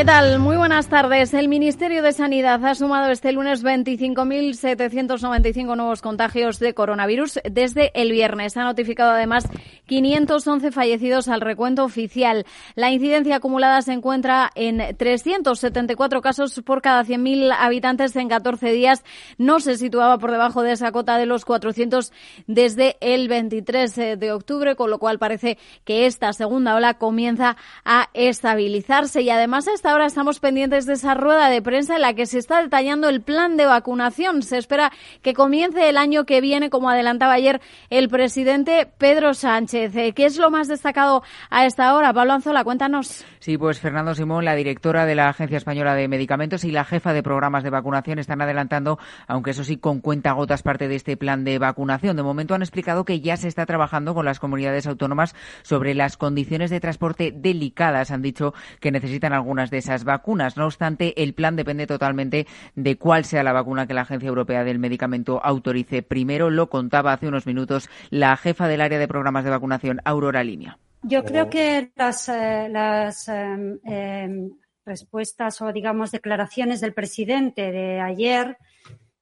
¿Qué tal? Muy buenas tardes. El Ministerio de Sanidad ha sumado este lunes 25.795 nuevos contagios de coronavirus desde el viernes. Ha notificado además 511 fallecidos al recuento oficial. La incidencia acumulada se encuentra en 374 casos por cada 100.000 habitantes en 14 días. No se situaba por debajo de esa cota de los 400 desde el 23 de octubre, con lo cual parece que esta segunda ola comienza a estabilizarse y además está ahora estamos pendientes de esa rueda de prensa en la que se está detallando el plan de vacunación. Se espera que comience el año que viene, como adelantaba ayer el presidente Pedro Sánchez. Eh, ¿Qué es lo más destacado a esta hora? Pablo Anzola, cuéntanos. Sí, pues Fernando Simón, la directora de la Agencia Española de Medicamentos y la jefa de programas de vacunación están adelantando, aunque eso sí con cuenta gotas parte de este plan de vacunación. De momento han explicado que ya se está trabajando con las comunidades autónomas sobre las condiciones de transporte delicadas. Han dicho que necesitan algunas de esas vacunas. No obstante, el plan depende totalmente de cuál sea la vacuna que la Agencia Europea del Medicamento autorice. Primero lo contaba hace unos minutos la jefa del área de programas de vacunación, Aurora Línea. Yo creo que las, eh, las em, em, respuestas o, digamos, declaraciones del presidente de ayer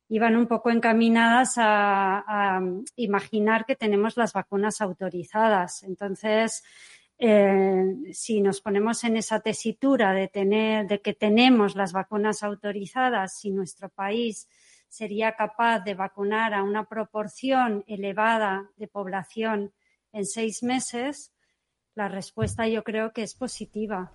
iban un poco encaminadas a, a imaginar que tenemos las vacunas autorizadas. Entonces, eh, si nos ponemos en esa tesitura de tener, de que tenemos las vacunas autorizadas, si nuestro país sería capaz de vacunar a una proporción elevada de población en seis meses, la respuesta yo creo que es positiva.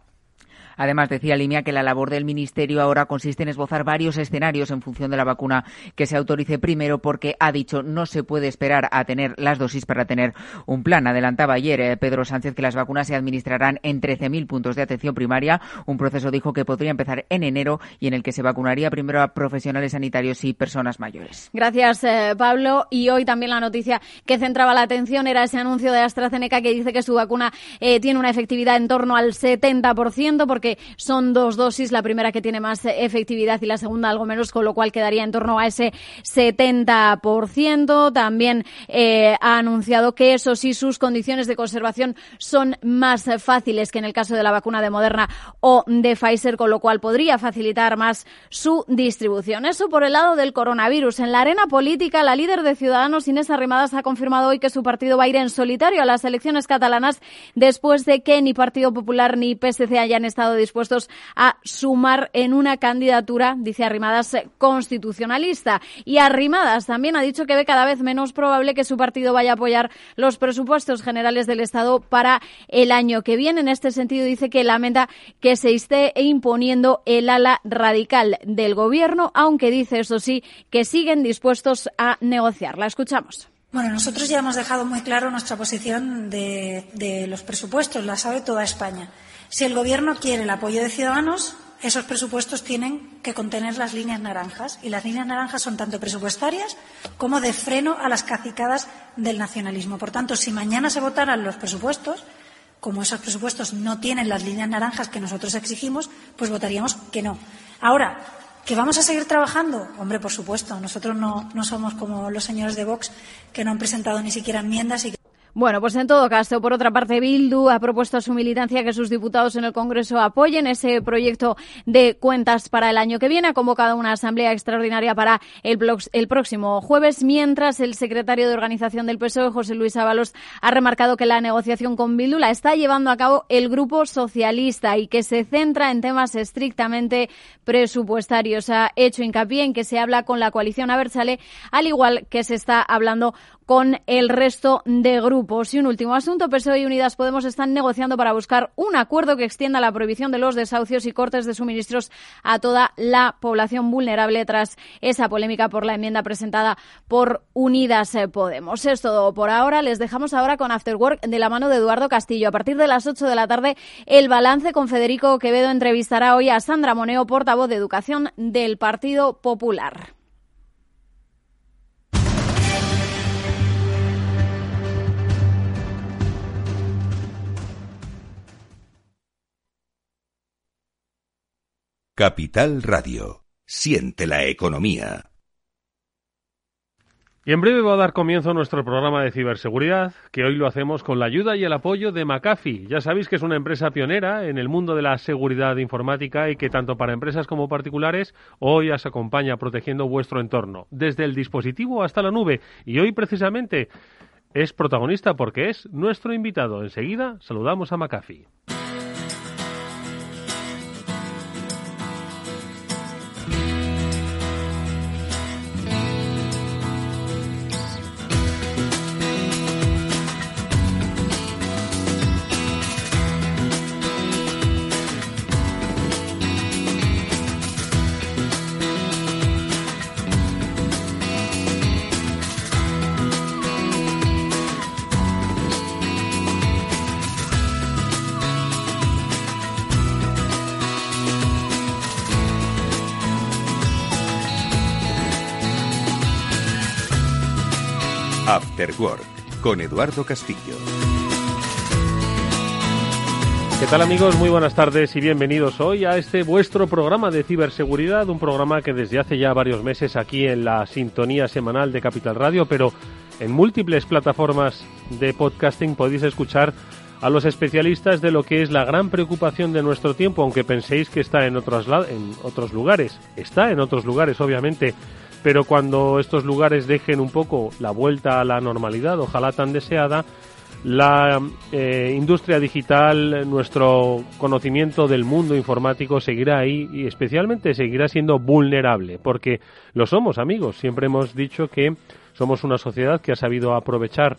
Además, decía Limia que la labor del Ministerio ahora consiste en esbozar varios escenarios en función de la vacuna que se autorice primero, porque ha dicho no se puede esperar a tener las dosis para tener un plan. Adelantaba ayer eh, Pedro Sánchez que las vacunas se administrarán en 13.000 puntos de atención primaria, un proceso dijo que podría empezar en enero y en el que se vacunaría primero a profesionales sanitarios y personas mayores. Gracias, eh, Pablo. Y hoy también la noticia que centraba la atención era ese anuncio de AstraZeneca que dice que su vacuna eh, tiene una efectividad en torno al 70%, porque que son dos dosis, la primera que tiene más efectividad y la segunda algo menos, con lo cual quedaría en torno a ese 70%. También eh, ha anunciado que eso sí, sus condiciones de conservación son más fáciles que en el caso de la vacuna de Moderna o de Pfizer, con lo cual podría facilitar más su distribución. Eso por el lado del coronavirus. En la arena política, la líder de Ciudadanos, Inés Arrimadas, ha confirmado hoy que su partido va a ir en solitario a las elecciones catalanas después de que ni Partido Popular ni PSC hayan estado dispuestos a sumar en una candidatura, dice Arrimadas, constitucionalista. Y Arrimadas también ha dicho que ve cada vez menos probable que su partido vaya a apoyar los presupuestos generales del Estado para el año que viene. En este sentido, dice que lamenta que se esté imponiendo el ala radical del Gobierno, aunque dice, eso sí, que siguen dispuestos a negociar. La escuchamos. Bueno, nosotros ya hemos dejado muy claro nuestra posición de los presupuestos, la sabe toda España. Si el Gobierno quiere el apoyo de Ciudadanos, esos presupuestos tienen que contener las líneas naranjas. Y las líneas naranjas son tanto presupuestarias como de freno a las cacicadas del nacionalismo. Por tanto, si mañana se votaran los presupuestos, como esos presupuestos no tienen las líneas naranjas que nosotros exigimos, pues votaríamos que no. Ahora, ¿que vamos a seguir trabajando? Hombre, por supuesto. Nosotros no, somos como los señores de Vox que no han presentado ni siquiera enmiendas y que bueno, pues en todo caso, por otra parte, Bildu ha propuesto a su militancia que sus diputados en el Congreso apoyen ese proyecto de cuentas para el año que viene. Ha convocado una asamblea extraordinaria para el, el próximo jueves, mientras el secretario de organización del PSOE, José Luis Ábalos, ha remarcado que la negociación con Bildu la está llevando a cabo el Grupo Socialista y que se centra en temas estrictamente presupuestarios. Ha hecho hincapié en que se habla con la coalición Abertzale, al igual que se está hablando con el resto de grupos. Y un último asunto, PSOE y Unidas Podemos están negociando para buscar un acuerdo que extienda la prohibición de los desahucios y cortes de suministros a toda la población vulnerable tras esa polémica por la enmienda presentada por Unidas Podemos. Es todo por ahora. Les dejamos ahora con After Work de la mano de Eduardo Castillo. A partir de las 8 de la tarde, el balance con Federico Quevedo entrevistará hoy a Sandra Moneo, portavoz de Educación del Partido Popular. Capital Radio. Siente la economía. Y en breve va a dar comienzo nuestro programa de ciberseguridad, que hoy lo hacemos con la ayuda y el apoyo de McAfee. Ya sabéis que es una empresa pionera en el mundo de la seguridad informática y que tanto para empresas como particulares hoy os acompaña protegiendo vuestro entorno, desde el dispositivo hasta la nube. Y hoy precisamente es protagonista porque es nuestro invitado. Enseguida saludamos a McAfee. After Work con Eduardo Castillo. ¿Qué tal amigos? Muy buenas tardes y bienvenidos hoy a este vuestro programa de ciberseguridad, un programa que desde hace ya varios meses aquí en la sintonía semanal de Capital Radio, pero en múltiples plataformas de podcasting podéis escuchar a los especialistas de lo que es la gran preocupación de nuestro tiempo, aunque penséis que está en otros, en otros lugares. Está en otros lugares, obviamente, pero cuando estos lugares dejen un poco la vuelta a la normalidad, ojalá tan deseada, la eh, industria digital, nuestro conocimiento del mundo informático seguirá ahí y especialmente seguirá siendo vulnerable, porque lo somos amigos, siempre hemos dicho que somos una sociedad que ha sabido aprovechar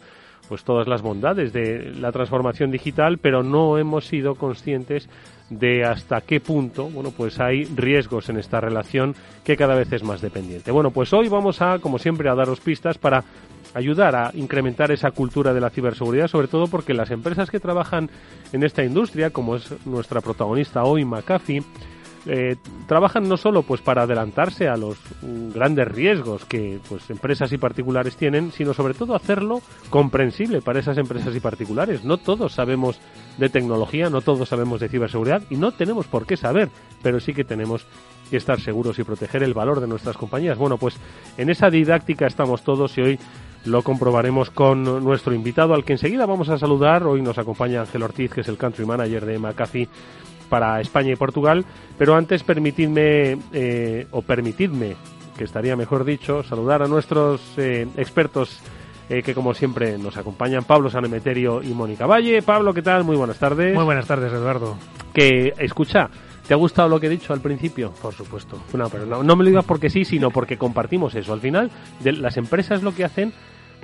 pues todas las bondades de la transformación digital, pero no hemos sido conscientes de hasta qué punto, bueno, pues hay riesgos en esta relación que cada vez es más dependiente. Bueno, pues hoy vamos a, como siempre, a daros pistas para ayudar a incrementar esa cultura de la ciberseguridad, sobre todo porque las empresas que trabajan en esta industria, como es nuestra protagonista hoy, McAfee, eh, trabajan no solo pues para adelantarse a los grandes riesgos que pues empresas y particulares tienen, sino sobre todo hacerlo comprensible para esas empresas y particulares. No todos sabemos de tecnología, no todos sabemos de ciberseguridad y no tenemos por qué saber, pero sí que tenemos que estar seguros y proteger el valor de nuestras compañías. Bueno, pues en esa didáctica estamos todos y hoy lo comprobaremos con nuestro invitado, al que enseguida vamos a saludar. Hoy nos acompaña Ángel Ortiz, que es el country manager de McAfee para España y Portugal. Pero antes permitidme, eh, o permitidme, que estaría mejor dicho, saludar a nuestros eh, expertos eh, que como siempre nos acompañan, Pablo Sanemeterio y Mónica Valle. Pablo, ¿qué tal? Muy buenas tardes. Muy buenas tardes, Eduardo. Que, escucha, ¿te ha gustado lo que he dicho al principio? Por supuesto. No, pero no, no me lo digas porque sí, sino porque compartimos eso. Al final, de, las empresas lo que hacen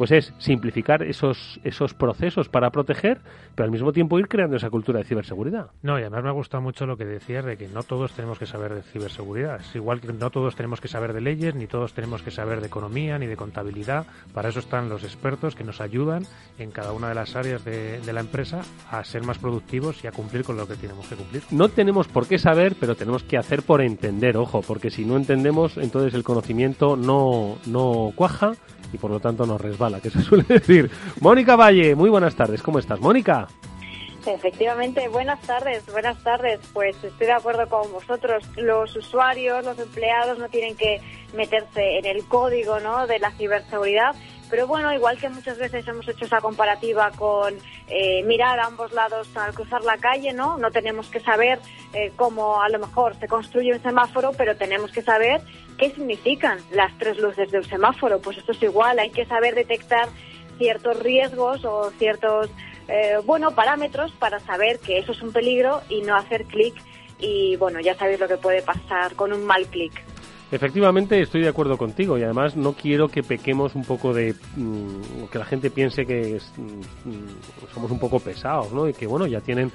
pues es simplificar esos, esos procesos para proteger, pero al mismo tiempo ir creando esa cultura de ciberseguridad. No, y además me ha gustado mucho lo que decías de que no todos tenemos que saber de ciberseguridad. Es igual que no todos tenemos que saber de leyes, ni todos tenemos que saber de economía, ni de contabilidad. Para eso están los expertos que nos ayudan en cada una de las áreas de, de la empresa a ser más productivos y a cumplir con lo que tenemos que cumplir. No tenemos por qué saber, pero tenemos que hacer por entender, ojo, porque si no entendemos, entonces el conocimiento no, no cuaja y por lo tanto nos resbala, que se suele decir. Mónica Valle, muy buenas tardes, ¿cómo estás? Mónica. Efectivamente, buenas tardes, buenas tardes. Pues estoy de acuerdo con vosotros. Los usuarios, los empleados no tienen que meterse en el código ¿no? de la ciberseguridad, pero bueno, igual que muchas veces hemos hecho esa comparativa con eh, mirar a ambos lados al cruzar la calle, ¿no? No tenemos que saber eh, cómo a lo mejor se construye un semáforo, pero tenemos que saber qué significan las tres luces de un semáforo. Pues esto es igual, hay que saber detectar ciertos riesgos o ciertos, eh, bueno, parámetros para saber que eso es un peligro y no hacer clic. Y bueno, ya sabéis lo que puede pasar con un mal clic. Efectivamente, estoy de acuerdo contigo y además no quiero que pequemos un poco de mm, que la gente piense que mm, somos un poco pesados, ¿no? Y que bueno, ya tienen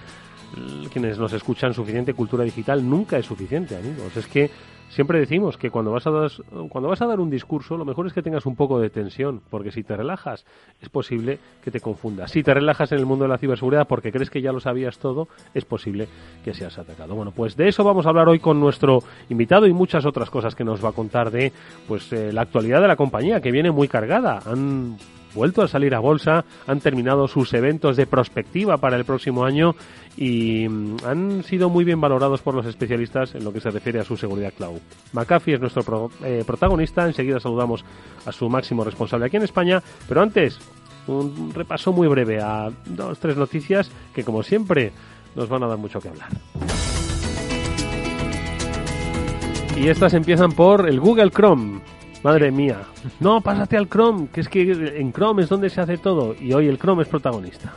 quienes nos escuchan suficiente cultura digital. Nunca es suficiente, amigos. Es que Siempre decimos que cuando vas, a dar, cuando vas a dar un discurso, lo mejor es que tengas un poco de tensión, porque si te relajas, es posible que te confundas. Si te relajas en el mundo de la ciberseguridad porque crees que ya lo sabías todo, es posible que seas atacado. Bueno, pues de eso vamos a hablar hoy con nuestro invitado y muchas otras cosas que nos va a contar de pues eh, la actualidad de la compañía, que viene muy cargada. Han vuelto a salir a bolsa, han terminado sus eventos de prospectiva para el próximo año y mm, han sido muy bien valorados por los especialistas en lo que se refiere a su seguridad cloud. McAfee es nuestro eh, protagonista, enseguida saludamos a su máximo responsable aquí en España, pero antes un repaso muy breve a dos, tres noticias que como siempre nos van a dar mucho que hablar. Y estas empiezan por el Google Chrome. Madre mía. No, pásate al Chrome, que es que en Chrome es donde se hace todo y hoy el Chrome es protagonista.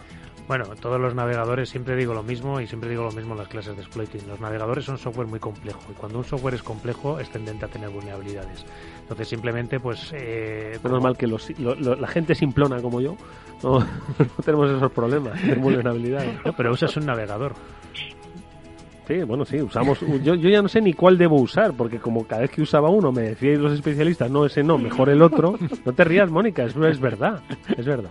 Bueno, todos los navegadores siempre digo lo mismo y siempre digo lo mismo en las clases de exploiting. Los navegadores son software muy complejo y cuando un software es complejo es tendente a tener vulnerabilidades. Entonces simplemente pues... Eh, Menos mal que la gente simplona como yo no, tenemos esos problemas de vulnerabilidades. pero usas un navegador. Sí, bueno, sí, usamos. Yo, yo ya no sé ni cuál debo usar, porque como cada vez que usaba uno me decíais los especialistas, no, ese no, mejor el otro. No te rías, Mónica, es, verdad, es verdad.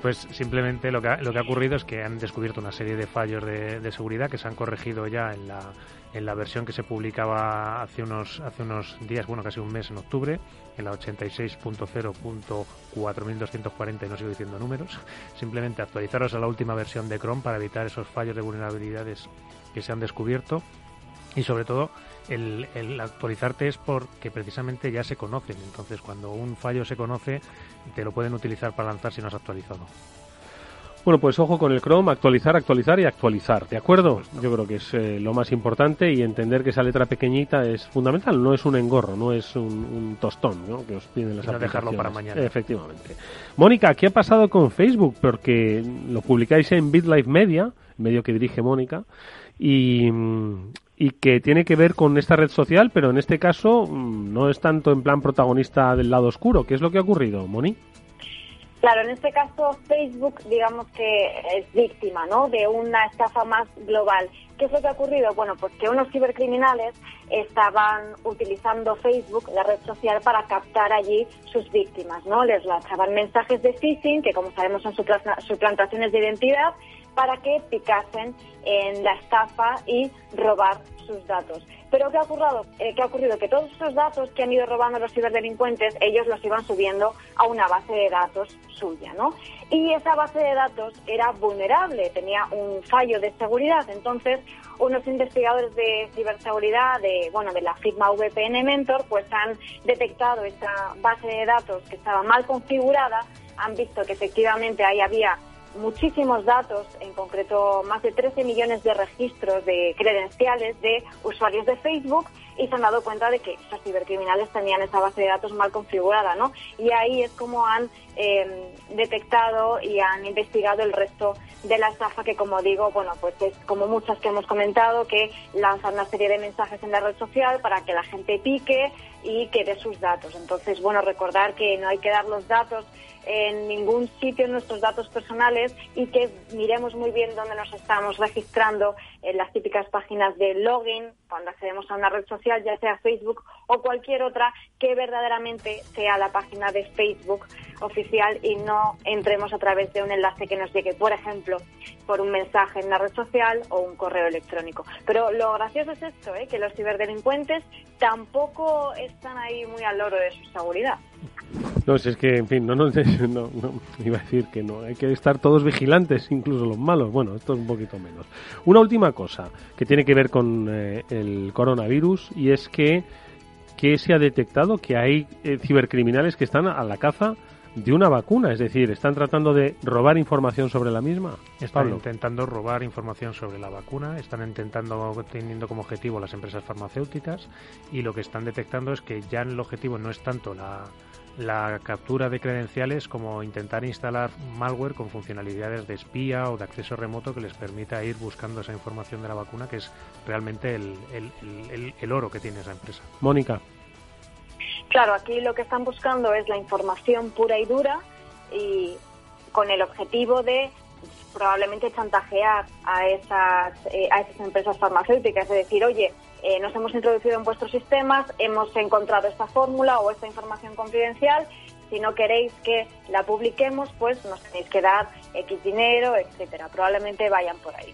Pues simplemente lo que, ha, lo que ha ocurrido es que han descubierto una serie de fallos de, de seguridad que se han corregido ya en la, en la versión que se publicaba hace unos, hace unos días, bueno, casi un mes en octubre, en la 86.0.4240, y no sigo diciendo números, simplemente actualizaros a la última versión de Chrome para evitar esos fallos de vulnerabilidades que se han descubierto y sobre todo el, el, actualizarte es porque precisamente ya se conocen. Entonces, cuando un fallo se conoce, te lo pueden utilizar para lanzar si no has actualizado. Bueno, pues ojo con el Chrome, actualizar, actualizar y actualizar, ¿de acuerdo? Yo creo que es eh, lo más importante y entender que esa letra pequeñita es fundamental, no es un engorro, no es un, tostón ¿no? que os piden las no dejarlo para mañana. Efectivamente. Mónica, ¿qué ha pasado con Facebook? Porque lo publicáis en BitLife Media, medio que dirige Mónica, y, y que tiene que ver con esta red social, pero en este caso mm, no es tanto en plan protagonista del lado oscuro. ¿Qué es lo que ha ocurrido, Moni? Claro, en este caso Facebook, digamos que es víctima, ¿no? De una estafa más global. ¿Qué es lo que ha ocurrido? Bueno, pues que unos cibercriminales estaban utilizando Facebook, la red social, para captar allí sus víctimas, ¿no? Les lanzaban mensajes de phishing, que como sabemos son suplantaciones de identidad, para que picasen en la estafa y robar sus datos. Pero ¿qué ha ocurrido? Eh, ¿qué ha ocurrido? Que todos esos datos que han ido robando los ciberdelincuentes, ellos los iban subiendo a una base de datos suya, ¿no? Y esa base de datos era vulnerable, tenía un fallo de seguridad. Entonces, unos investigadores de ciberseguridad de, bueno, de la firma VPN Mentor, pues han detectado esta base de datos que estaba mal configurada, han visto que efectivamente ahí había muchísimos datos, en concreto más de 13 millones de registros de credenciales de usuarios de Facebook y se han dado cuenta de que esos cibercriminales tenían esa base de datos mal configurada, ¿no? Y ahí es como han em, detectado y han investigado el resto de la estafa que, como digo, bueno, pues es como muchas que hemos comentado, que lanzan una serie de mensajes en la red social para que la gente pique y que dé sus datos. Entonces, bueno, recordar que no hay que dar los datos en ningún sitio nuestros datos personales y que miremos muy bien dónde nos estamos registrando en las típicas páginas de login cuando accedemos a una red social, ya sea Facebook o cualquier otra, que verdaderamente sea la página de Facebook oficial y no entremos a través de un enlace que nos llegue, por ejemplo, por un mensaje en la red social o un correo electrónico. Pero lo gracioso es esto, ¿eh? que los ciberdelincuentes tampoco están ahí muy al loro de su seguridad. No, es que, en fin, no, no, no, iba a decir que no, hay que estar todos vigilantes, incluso los malos. Bueno, esto es un poquito menos. Una última cosa que tiene que ver con eh, el coronavirus y es que, que se ha detectado que hay eh, cibercriminales que están a la caza de una vacuna, es decir, están tratando de robar información sobre la misma. Están intentando robar información sobre la vacuna, están intentando teniendo como objetivo las empresas farmacéuticas y lo que están detectando es que ya el objetivo no es tanto la la captura de credenciales como intentar instalar malware con funcionalidades de espía o de acceso remoto que les permita ir buscando esa información de la vacuna, que es realmente el, el, oro que tiene esa empresa. Mónica. Claro, aquí lo que están buscando es la información pura y dura y con el objetivo de probablemente chantajear a esas, eh, a esas empresas farmacéuticas, es decir, oye, eh, nos hemos introducido en vuestros sistemas, hemos encontrado esta fórmula o esta información confidencial. Si no queréis que la publiquemos, pues nos tenéis que dar X dinero, etcétera. Probablemente vayan por ahí.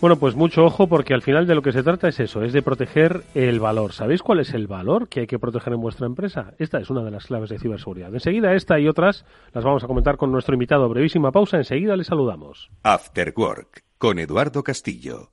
Bueno, pues mucho ojo porque al final de lo que se trata es eso, es de proteger el valor. ¿Sabéis cuál es el valor que hay que proteger en vuestra empresa? Esta es una de las claves de ciberseguridad. Enseguida esta y otras las vamos a comentar con nuestro invitado. Brevísima pausa, enseguida le saludamos. After Work con Eduardo Castillo.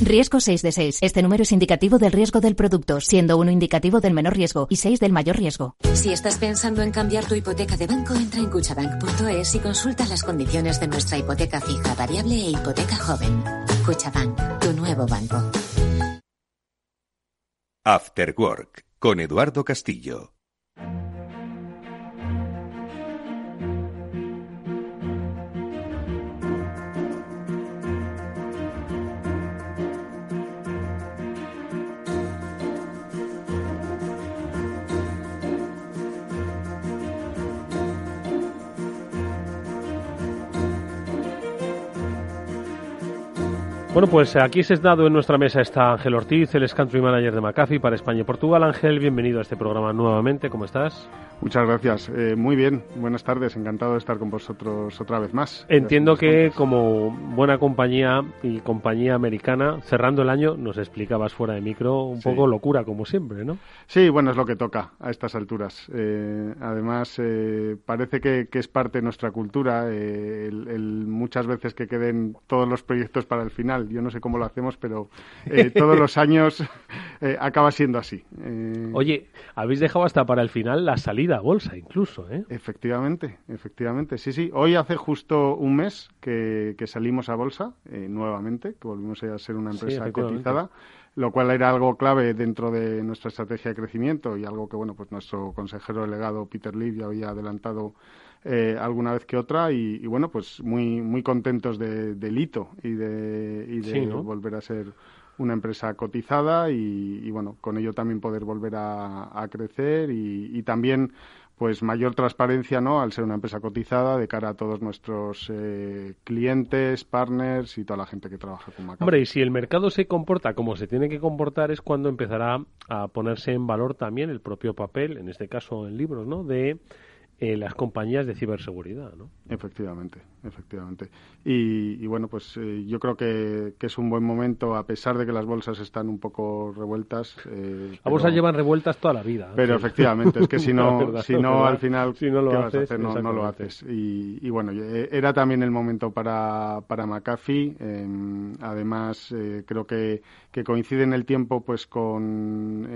Riesgo 6 de 6. Este número es indicativo del riesgo del producto, siendo uno indicativo del menor riesgo y 6 del mayor riesgo. Si estás pensando en cambiar tu hipoteca de banco, entra en cuchabank.es y consulta las condiciones de nuestra hipoteca fija, variable e hipoteca joven. Cuchabank, tu nuevo banco. After Work con Eduardo Castillo. Bueno, pues aquí sentado en nuestra mesa está Ángel Ortiz, el ex country manager de McAfee para España y Portugal. Ángel, bienvenido a este programa nuevamente. ¿Cómo estás? Muchas gracias. Eh, muy bien. Buenas tardes. Encantado de estar con vosotros otra vez más. Entiendo que como buena compañía y compañía americana, cerrando el año, nos explicabas fuera de micro un poco locura, como siempre, ¿no? Sí, bueno, es lo que toca a estas alturas. Eh, además, eh, parece que, es parte de nuestra cultura el, muchas veces que queden todos los proyectos para el final. Yo no sé cómo lo hacemos, pero todos los años acaba siendo así. Oye, habéis dejado hasta para el final la salida a bolsa incluso, ¿eh? Efectivamente, efectivamente. Sí, sí. Hoy hace justo un mes que, salimos a bolsa eh, nuevamente, que volvimos a ser una empresa cotizada, lo cual era algo clave dentro de nuestra estrategia de crecimiento y algo que, bueno, pues nuestro consejero delegado Peter Lee ya había adelantado eh, alguna vez que otra y, bueno, pues muy muy contentos de, del hito y de, y de volver a ser una empresa cotizada y, bueno, con ello también poder volver a, crecer y, también pues mayor transparencia no al ser una empresa cotizada de cara a todos nuestros eh, clientes, partners y toda la gente que trabaja con Macao. Hombre, y si el mercado se comporta como se tiene que comportar es cuando empezará a ponerse en valor también el propio papel, en este caso en libros, ¿no? de eh, las compañías de ciberseguridad, ¿no? Efectivamente, efectivamente. Y, bueno, pues eh, yo creo que, es un buen momento, a pesar de que las bolsas están un poco revueltas. Eh, las bolsas llevan revueltas toda la vida. Pero efectivamente, es que si no, si no al final, si no lo haces, No, lo haces. Y, bueno, era también el momento para, para McAfee. Em, además, creo que, que coincide en el tiempo pues con,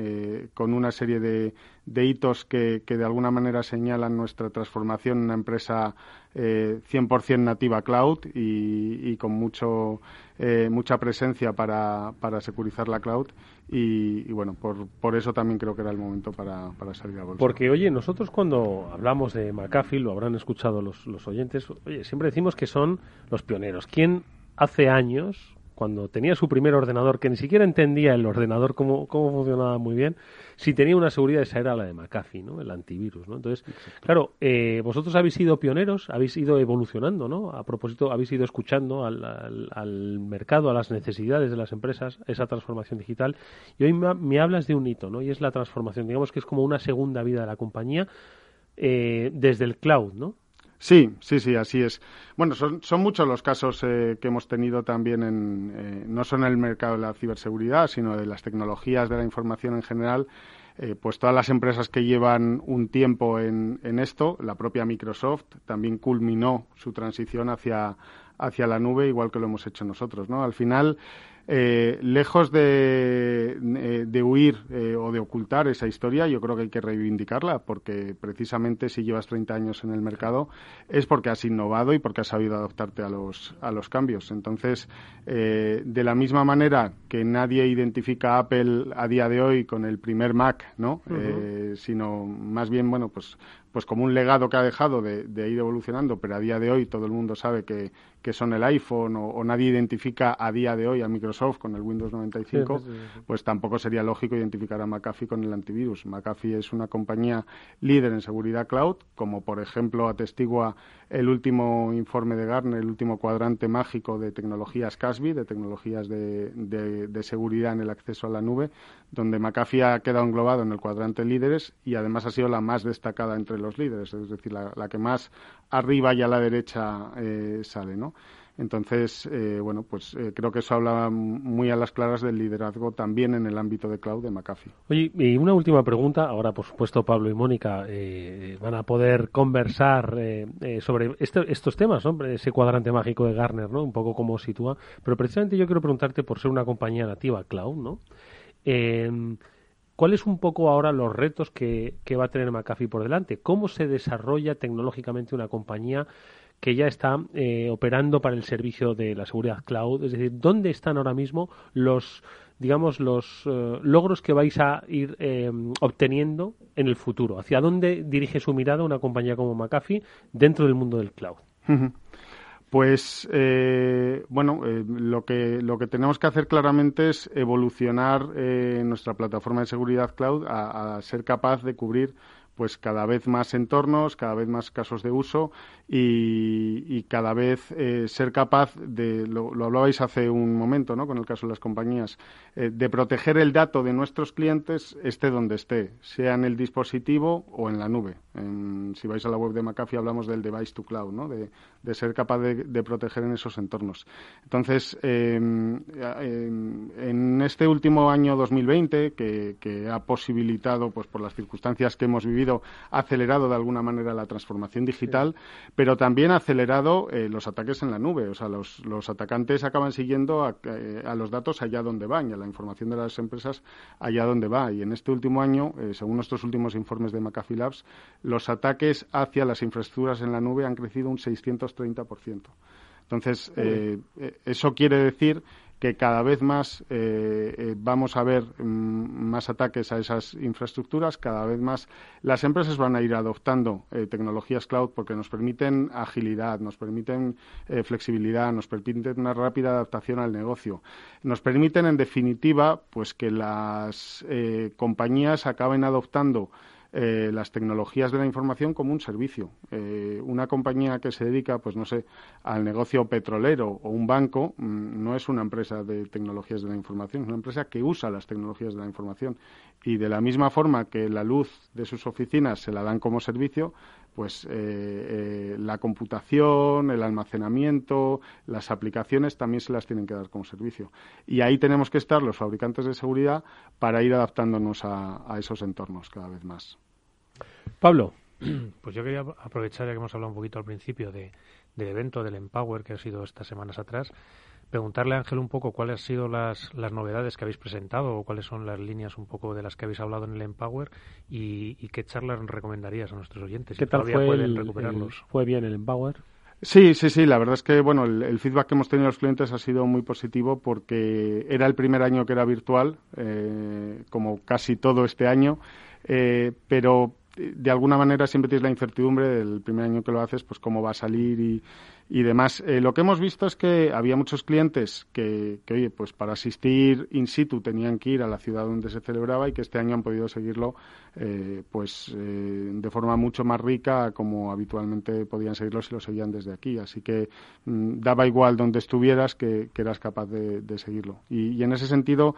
con una serie de de hitos que, que, de alguna manera señalan nuestra transformación en una empresa eh, 100% nativa cloud y, con mucho, eh, mucha presencia para, para securizar la cloud. Y, bueno, por, por eso también creo que era el momento para, para salir a bolsa. Porque, oye, nosotros cuando hablamos de McAfee, lo habrán escuchado los, los oyentes, oye, siempre decimos que son los pioneros. ¿Quién hace años, cuando tenía su primer ordenador, que ni siquiera entendía el ordenador cómo, cómo funcionaba muy bien, si tenía una seguridad esa era la de McAfee, ¿no? El antivirus, ¿no? Entonces, claro, eh, vosotros habéis sido pioneros, habéis ido evolucionando, ¿no? A propósito, habéis ido escuchando al, al, mercado, a las necesidades de las empresas, esa transformación digital. Y hoy me, hablas de un hito, ¿no? Y es la transformación, digamos que es como una segunda vida de la compañía eh, desde el cloud, ¿no? Sí, sí, sí, así es. Bueno, son, son muchos los casos eh, que hemos tenido también en, eh, no solo en el mercado de la ciberseguridad, sino de las tecnologías de la información en general. Eh, pues todas las empresas que llevan un tiempo en, en, esto, la propia Microsoft también culminó su transición hacia, hacia la nube, igual que lo hemos hecho nosotros, ¿no? Al final, eh, lejos de, eh, de huir eh, o de ocultar esa historia, yo creo que hay que reivindicarla, porque precisamente si llevas 30 años en el mercado es porque has innovado y porque has sabido adaptarte a los, a los cambios. Entonces, de la misma manera que nadie identifica a Apple a día de hoy con el primer Mac, ¿no? sino más bien, bueno, pues pues como un legado que ha dejado de, ir evolucionando, pero a día de hoy todo el mundo sabe que, son el iPhone o, nadie identifica a día de hoy a Microsoft con el Windows 95, pues tampoco sería lógico identificar a McAfee con el antivirus. McAfee es una compañía líder en seguridad cloud, como por ejemplo atestigua el último informe de Gartner, el último cuadrante mágico de tecnologías CASB, de tecnologías de, de seguridad en el acceso a la nube, donde McAfee ha quedado englobado en el cuadrante líderes y además ha sido la más destacada entre los líderes, es decir, la, que más arriba y a la derecha eh, sale, ¿no? Entonces, eh, bueno, pues eh, creo que eso habla muy a las claras del liderazgo también en el ámbito de cloud de McAfee. Oye, y una última pregunta. Ahora, por supuesto, Pablo y Mónica van a poder conversar sobre este, estos temas, ¿no? Ese cuadrante mágico de Garner, ¿no? Un poco cómo sitúa. Pero precisamente yo quiero preguntarte por ser una compañía nativa cloud, ¿no? ¿Cuáles un poco ahora los retos que, va a tener McAfee por delante? ¿Cómo se desarrolla tecnológicamente una compañía que ya está eh, operando para el servicio de la seguridad cloud? Es decir, ¿dónde están ahora mismo los digamos, los eh, logros que vais a ir eh, obteniendo en el futuro? ¿Hacia dónde dirige su mirada una compañía como McAfee dentro del mundo del cloud? Pues eh, bueno, eh, lo que lo que tenemos que hacer claramente es evolucionar nuestra plataforma de seguridad cloud a, ser capaz de cubrir pues cada vez más entornos, cada vez más casos de uso y, cada vez eh, ser capaz de, lo, hablabais hace un momento, ¿no? con el caso de las compañías, eh, de proteger el dato de nuestros clientes esté donde esté, sea en el dispositivo o en la nube. si vais a la web de McAfee hablamos del device to cloud, ¿no? de, ser capaz de, proteger en esos entornos. Entonces, em, em, en este último año 2020, que, que ha posibilitado, pues por las circunstancias que hemos vivido, ha acelerado de alguna manera la transformación digital, pero también ha acelerado eh, los ataques en la nube. O sea, los, atacantes acaban siguiendo eh, a, los datos allá donde van y a la información de las empresas allá donde va. Y en este último año, eh, según nuestros últimos informes de McAfee Labs, los ataques hacia las infraestructuras en la nube han crecido un 630%. Entonces, eso quiere decir que cada vez más eh, eh, vamos a ver mm, más ataques a esas infraestructuras, cada vez más las empresas van a ir adoptando eh, tecnologías cloud porque nos permiten agilidad, nos permiten flexibilidad, nos permiten una rápida adaptación al negocio, nos permiten en definitiva pues que las compañías acaben adoptando eh, las tecnologías de la información como un servicio. Eh, una compañía que se dedica, pues no sé, al negocio petrolero o un banco mm, no es una empresa de tecnologías de la información, es una empresa que usa las tecnologías de la información. Y de la misma forma que la luz de sus oficinas se la dan como servicio, pues eh, la computación, el almacenamiento, las aplicaciones también se las tienen que dar como servicio. Y ahí tenemos que estar los fabricantes de seguridad para ir adaptándonos a esos entornos cada vez más. Pablo. Pues yo quería aprovechar, ya que hemos hablado un poquito al principio de, del evento del Empower que ha sido estas semanas atrás, preguntarle a Ángel un poco cuáles han sido las, las novedades que habéis presentado o cuáles son las líneas un poco de las que habéis hablado en el Empower y, qué charlas recomendarías a nuestros oyentes. ¿Qué tal fue el, recuperarlos? ¿Fue bien el Empower? Sí, sí, sí. La verdad es que bueno, el, feedback que hemos tenido los clientes ha sido muy positivo porque era el primer año que era virtual, eh, como casi todo este año, eh, pero de alguna manera siempre tienes la incertidumbre del primer año que lo haces, pues cómo va a salir y, y demás. Eh, lo que hemos visto es que había muchos clientes que, que, oye, pues para asistir in situ tenían que ir a la ciudad donde se celebraba y que este año han podido seguirlo, eh, pues eh, de forma mucho más rica como habitualmente podían seguirlo si lo seguían desde aquí. Así que mm, daba igual donde estuvieras que, eras capaz de, seguirlo. y en ese sentido,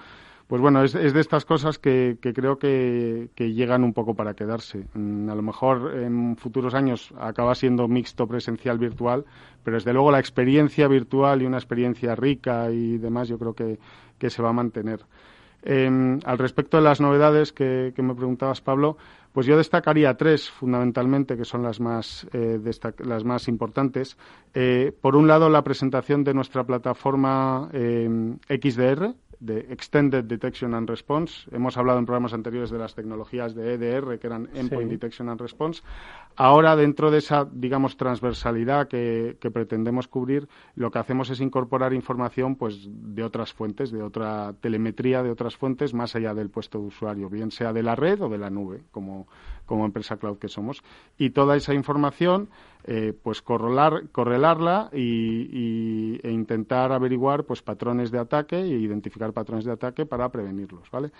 pues bueno, es, de estas cosas que, creo que, llegan un poco para quedarse. Mm, a lo mejor en futuros años acaba siendo mixto presencial virtual, pero desde luego la experiencia virtual y una experiencia rica y demás yo creo que, se va a mantener. Em, al respecto de las novedades que, me preguntabas, Pablo, pues yo destacaría tres fundamentalmente, que son las más, eh, las más importantes. Eh, por un lado, la presentación de nuestra plataforma em, XDR, de Extended Detection and Response. Hemos hablado en programas anteriores de las tecnologías de EDR, que eran Endpoint Detection and Response. Ahora, dentro de esa, digamos, transversalidad que, pretendemos cubrir, lo que hacemos es incorporar información pues, de otras fuentes, de otra telemetría de otras fuentes, más allá del puesto de usuario, bien sea de la red o de la nube, como, como empresa cloud que somos. Y toda esa información eh, pues correlar, correlarla y, e intentar averiguar pues patrones de ataque e identificar patrones de ataque para prevenirlos, ¿vale?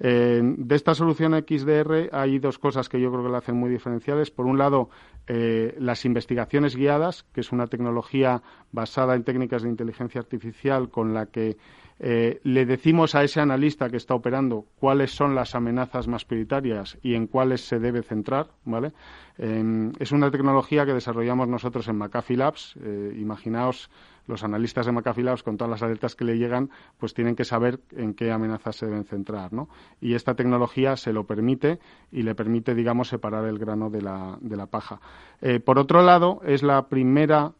De esta solución XDR hay dos cosas que yo creo que la hacen muy diferenciales. Por un lado, eh, las investigaciones guiadas, que es una tecnología basada en técnicas de inteligencia artificial con la que eh, le decimos a ese analista que está operando cuáles son las amenazas más prioritarias y en cuáles se debe centrar, ¿vale? es una tecnología que desarrollamos nosotros en McAfee Labs. Eh, imaginaos los analistas de McAfee Labs, con todas las alertas que le llegan, pues tienen que saber en qué amenazas se deben centrar, ¿no? Y esta tecnología se lo permite y le permite, digamos, separar el grano de la, de la paja. Eh, por otro lado, es la primera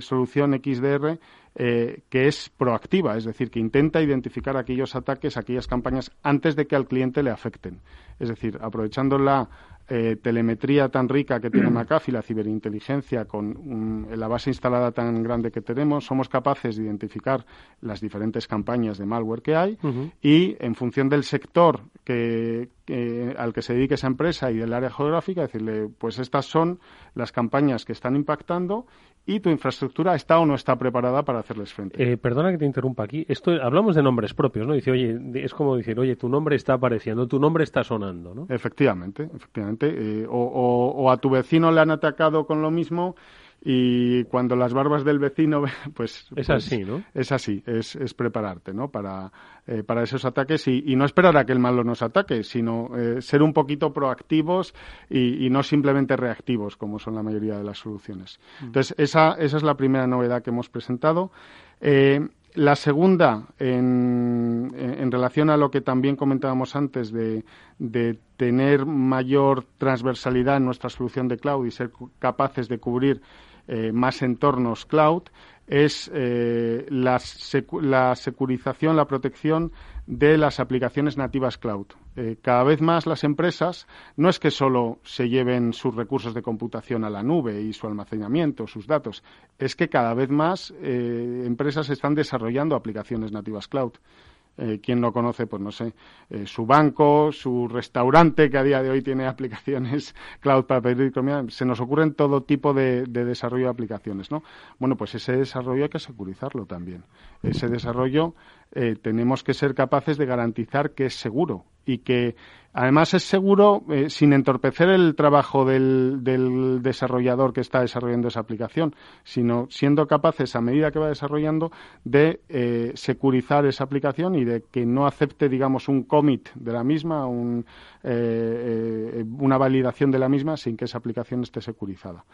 solución XDR eh, que es proactiva, es decir, que intenta identificar aquellos ataques, aquellas campañas antes de que al cliente le afecten. Es decir, aprovechando la eh, telemetría tan rica que tiene McAfee, la ciberinteligencia, con la base instalada tan grande que tenemos, somos capaces de identificar las diferentes campañas de malware que hay y, en función del sector que, al que se dedique esa empresa y del área geográfica, decirle, pues estas son las campañas que están impactando y tu infraestructura está o no está preparada para hacerles frente. Eh, perdona que te interrumpa aquí. Esto hablamos de nombres propios, ¿no? Dice, oye, es como decir, oye, tu nombre está apareciendo, tu nombre está sonando, ¿no? Efectivamente, efectivamente. Eh, o, a tu vecino le han atacado con lo mismo y cuando las barbas del vecino, pues... Es pues así, ¿no? Es así, es, es prepararte, ¿no? Para, eh, para esos ataques y, no esperar a que el malo nos ataque, sino eh, ser un poquito proactivos y, no simplemente reactivos, como son la mayoría de las soluciones. Mm. Entonces, esa, esa es la primera novedad que hemos presentado. Eh, la segunda, en, en, relación a lo que también comentábamos antes de, de, tener mayor transversalidad en nuestra solución de cloud y ser capaces de cubrir eh, más entornos cloud es eh, la, securización, la protección de las aplicaciones nativas cloud. Eh, cada vez más las empresas no es que solo se lleven sus recursos de computación a la nube y su almacenamiento, sus datos, es que cada vez más empresas están desarrollando aplicaciones nativas cloud. Eh, ¿Quién no conoce? Pues no sé, eh, su banco, su restaurante, que a día de hoy tiene aplicaciones cloud para pedir comida. Se nos ocurren todo tipo de, desarrollo de aplicaciones, ¿no? Bueno, pues ese desarrollo hay que securizarlo también. Ese desarrollo eh, tenemos que ser capaces de garantizar que es seguro y que además es seguro eh, sin entorpecer el trabajo del, desarrollador que está desarrollando esa aplicación, sino siendo capaces, a medida que va desarrollando, de eh, securizar esa aplicación y de que no acepte, digamos, un commit de la misma, eh, una validación de la misma sin que esa aplicación esté securizada.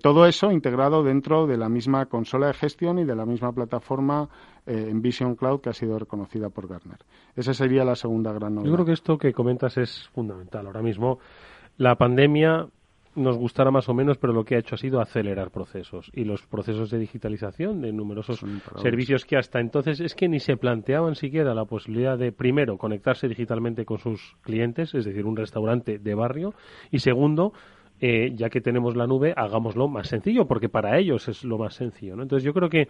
todo eso integrado dentro de la misma consola de gestión y de la misma plataforma en Vision Cloud que ha sido reconocida por Gartner. Esa sería la segunda gran novedad. Yo creo que esto que comentas es fundamental. Ahora mismo la pandemia nos gustará más o menos, pero lo que ha hecho ha sido acelerar procesos y los procesos de digitalización de numerosos servicios que hasta entonces es que ni se planteaban siquiera la posibilidad de, primero, conectarse digitalmente con sus clientes, es decir, un restaurante de barrio, y segundo, eh, ya que tenemos la nube, hagámoslo más sencillo, porque para ellos es lo más sencillo. ¿no? Entonces yo creo que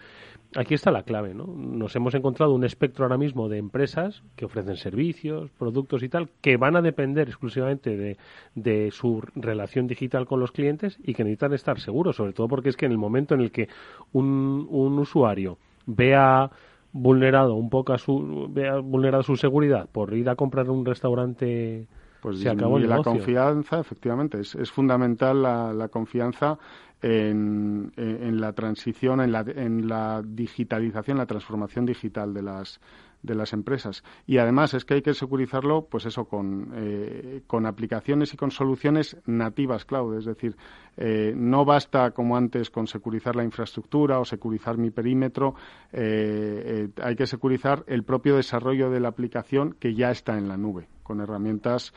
aquí está la clave. ¿no? Nos hemos encontrado un espectro ahora mismo de empresas que ofrecen servicios, productos y tal, que van a depender exclusivamente de, de su relación digital con los clientes y que necesitan estar seguros, sobre todo porque es que en el momento en el que un, un usuario vea vulnerado un poco a su vea vulnerado su seguridad por ir a comprar un restaurante pues se acabó la confianza, efectivamente, es, es fundamental la, la confianza en, en, la transición, en la, en la digitalización, la transformación digital de las de las empresas. Y además es que hay que securizarlo, pues eso, con, eh, con aplicaciones y con soluciones nativas cloud. Es decir, eh, no basta como antes con securizar la infraestructura o securizar mi perímetro. Eh, hay que securizar el propio desarrollo de la aplicación que ya está en la nube, con herramientas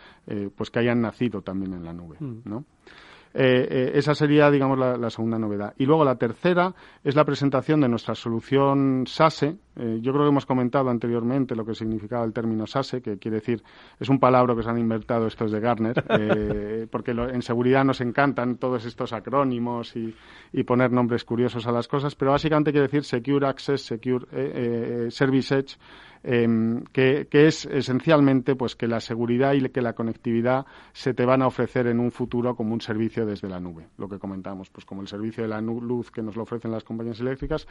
pues que hayan nacido también en la nube, mm. ¿no? esa sería, digamos, la, la, segunda novedad. Y luego la tercera es la presentación de nuestra solución SASE, Eh, yo creo que hemos comentado anteriormente lo que significaba el término SASE, que quiere decir, es un palabra que se han inventado estos de Gartner, eh, porque en seguridad nos encantan todos estos acrónimos y, poner nombres curiosos a las cosas, pero básicamente quiere decir Secure Access, Secure eh, Service Edge, Em, que, es esencialmente pues que la seguridad y que la conectividad se te van a ofrecer en un futuro como un servicio desde la nube. Lo que comentamos, pues como el servicio de la luz que nos lo ofrecen las compañías eléctricas,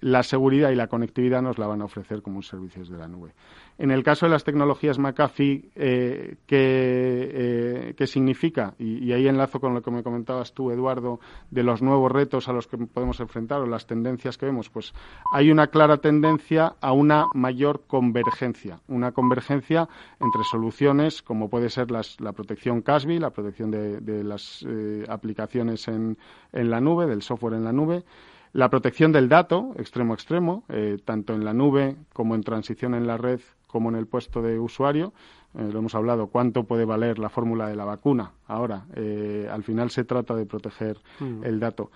la seguridad y la conectividad nos la van a ofrecer como un servicio desde la nube. En el caso de las tecnologías McAfee, eh, ¿qué, eh, significa? Y, ahí enlazo con lo que me comentabas tú, Eduardo, de los nuevos retos a los que podemos enfrentar o las tendencias que vemos. Pues hay una clara tendencia a una mayor convergencia, una convergencia entre soluciones como puede ser la protección CASB, la protección de, las eh, aplicaciones en, en la nube, del software en la nube, la protección del dato, extremo a extremo, eh, tanto en la nube como en transición en la red como en el puesto de usuario. Eh, lo hemos hablado, cuánto puede valer la fórmula de la vacuna. Ahora, eh, al final se trata de proteger mm. el dato.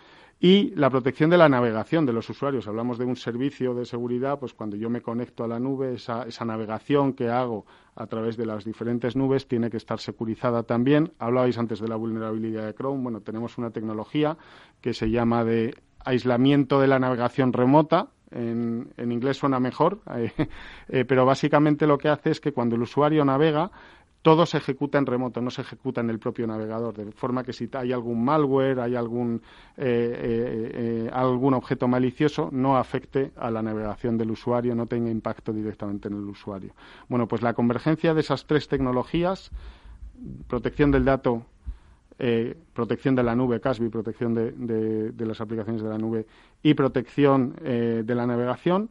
Y la protección de la navegación de los usuarios. Hablamos de un servicio de seguridad, pues cuando yo me conecto a la nube, esa, esa navegación que hago a través de las diferentes nubes tiene que estar securizada también. Hablabais antes de la vulnerabilidad de Chrome. Bueno, tenemos una tecnología que se llama de aislamiento de la navegación remota. En, inglés suena mejor, eh, eh, pero básicamente lo que hace es que cuando el usuario navega, todo se ejecuta en remoto, no se ejecuta en el propio navegador, de forma que si hay algún malware, hay algún, eh, algún objeto malicioso, no afecte a la navegación del usuario, no tenga impacto directamente en el usuario. Bueno, pues la convergencia de esas tres tecnologías, protección del dato eh, protección de la nube, CASB, protección de, las aplicaciones de la nube y protección eh, de la navegación,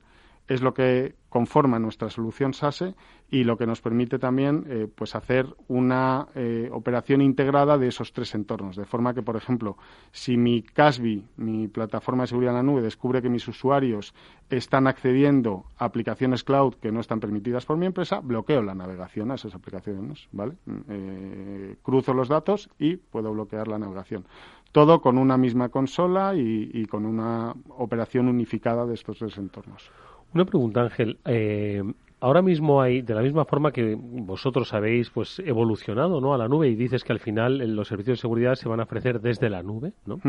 es lo que conforma nuestra solución SASE y lo que nos permite también eh, pues hacer una eh, operación integrada de esos tres entornos. De forma que, por ejemplo, si mi CASBI, mi plataforma de seguridad en la nube, descubre que mis usuarios están accediendo a aplicaciones cloud que no están permitidas por mi empresa, bloqueo la navegación a esas aplicaciones. ¿vale? Eh, cruzo los datos y puedo bloquear la navegación. Todo con una misma consola y con una operación unificada de estos tres entornos. Una pregunta, Ángel. Eh, ahora mismo hay, de la misma forma que vosotros habéis pues evolucionado ¿no? a la nube y dices que al final los servicios de seguridad se van a ofrecer desde la nube, ¿no?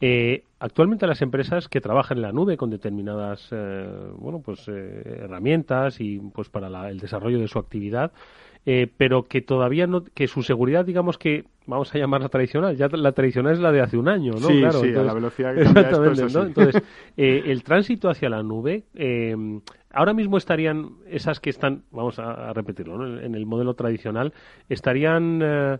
Eh, actualmente las empresas que trabajan en la nube con determinadas eh, bueno, pues, herramientas y pues para el desarrollo de su actividad, pero que todavía no, que su seguridad, digamos que vamos a llamarla tradicional, ya la tradicional es la de hace un año, ¿no? Sí, sí, a la velocidad que exactamente, ¿no? Entonces, eh, el tránsito hacia la nube, eh, ahora mismo estarían esas que están, vamos a, repetirlo, ¿no? en el modelo tradicional, estarían eh,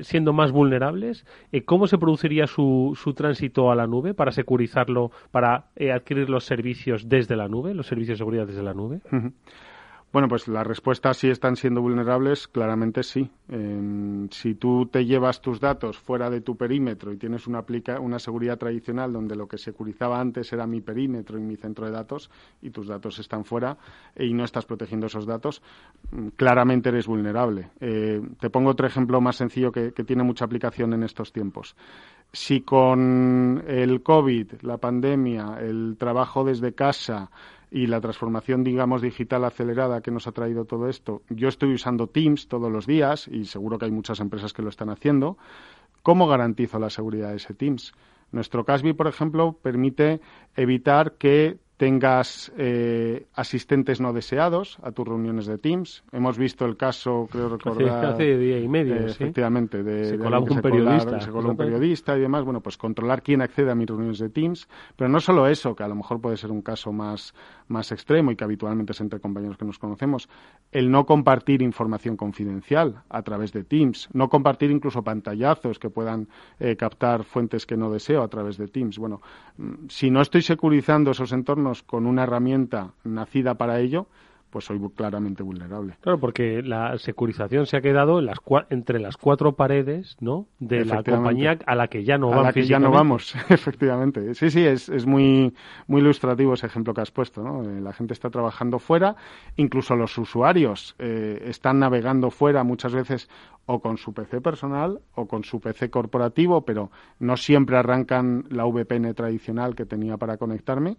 siendo más vulnerables. ¿Cómo se produciría su, su tránsito a la nube para securizarlo, para adquirir los servicios desde la nube, los servicios de seguridad desde la nube? Bueno, pues la respuesta si están siendo vulnerables, claramente sí. si tú te llevas tus datos fuera de tu perímetro y tienes una, una seguridad tradicional donde lo que securizaba antes era mi perímetro y mi centro de datos y tus datos están fuera y no estás protegiendo esos datos, mm, claramente eres vulnerable. Eh, te pongo otro ejemplo más sencillo que tiene mucha aplicación en estos tiempos si con el COVID, la pandemia, el trabajo desde casa, y la transformación, digamos, digital acelerada que nos ha traído todo esto. Yo estoy usando Teams todos los días y seguro que hay muchas empresas que lo están haciendo. ¿Cómo garantizo la seguridad de ese Teams? Nuestro CASBI, por ejemplo, permite evitar que tengas eh, asistentes no deseados a tus reuniones de Teams. Hemos visto el caso, creo recordar... Hace, día y medio, eh, Efectivamente. De, se colaba un periodista. se coló un periodista y demás. Bueno, pues controlar quién accede a mis reuniones de Teams. Pero no solo eso, que a lo mejor puede ser un caso más, más extremo y que habitualmente es entre compañeros que nos conocemos. El no compartir información confidencial a través de Teams. No compartir incluso pantallazos que puedan eh, captar fuentes que no deseo a través de Teams. Bueno, mm, si no estoy securizando esos entornos con una herramienta nacida para ello, pues soy claramente vulnerable. Claro, porque la securización se ha quedado en las entre las cuatro paredes, ¿no? De la compañía a la que ya no a la que ya no vamos, efectivamente. Sí, sí, es, es muy, muy ilustrativo ese ejemplo que has puesto, ¿no? Eh, la gente está trabajando fuera, incluso los usuarios eh, están navegando fuera muchas veces o con su PC personal o con su PC corporativo, pero no siempre arrancan la VPN tradicional que tenía para conectarme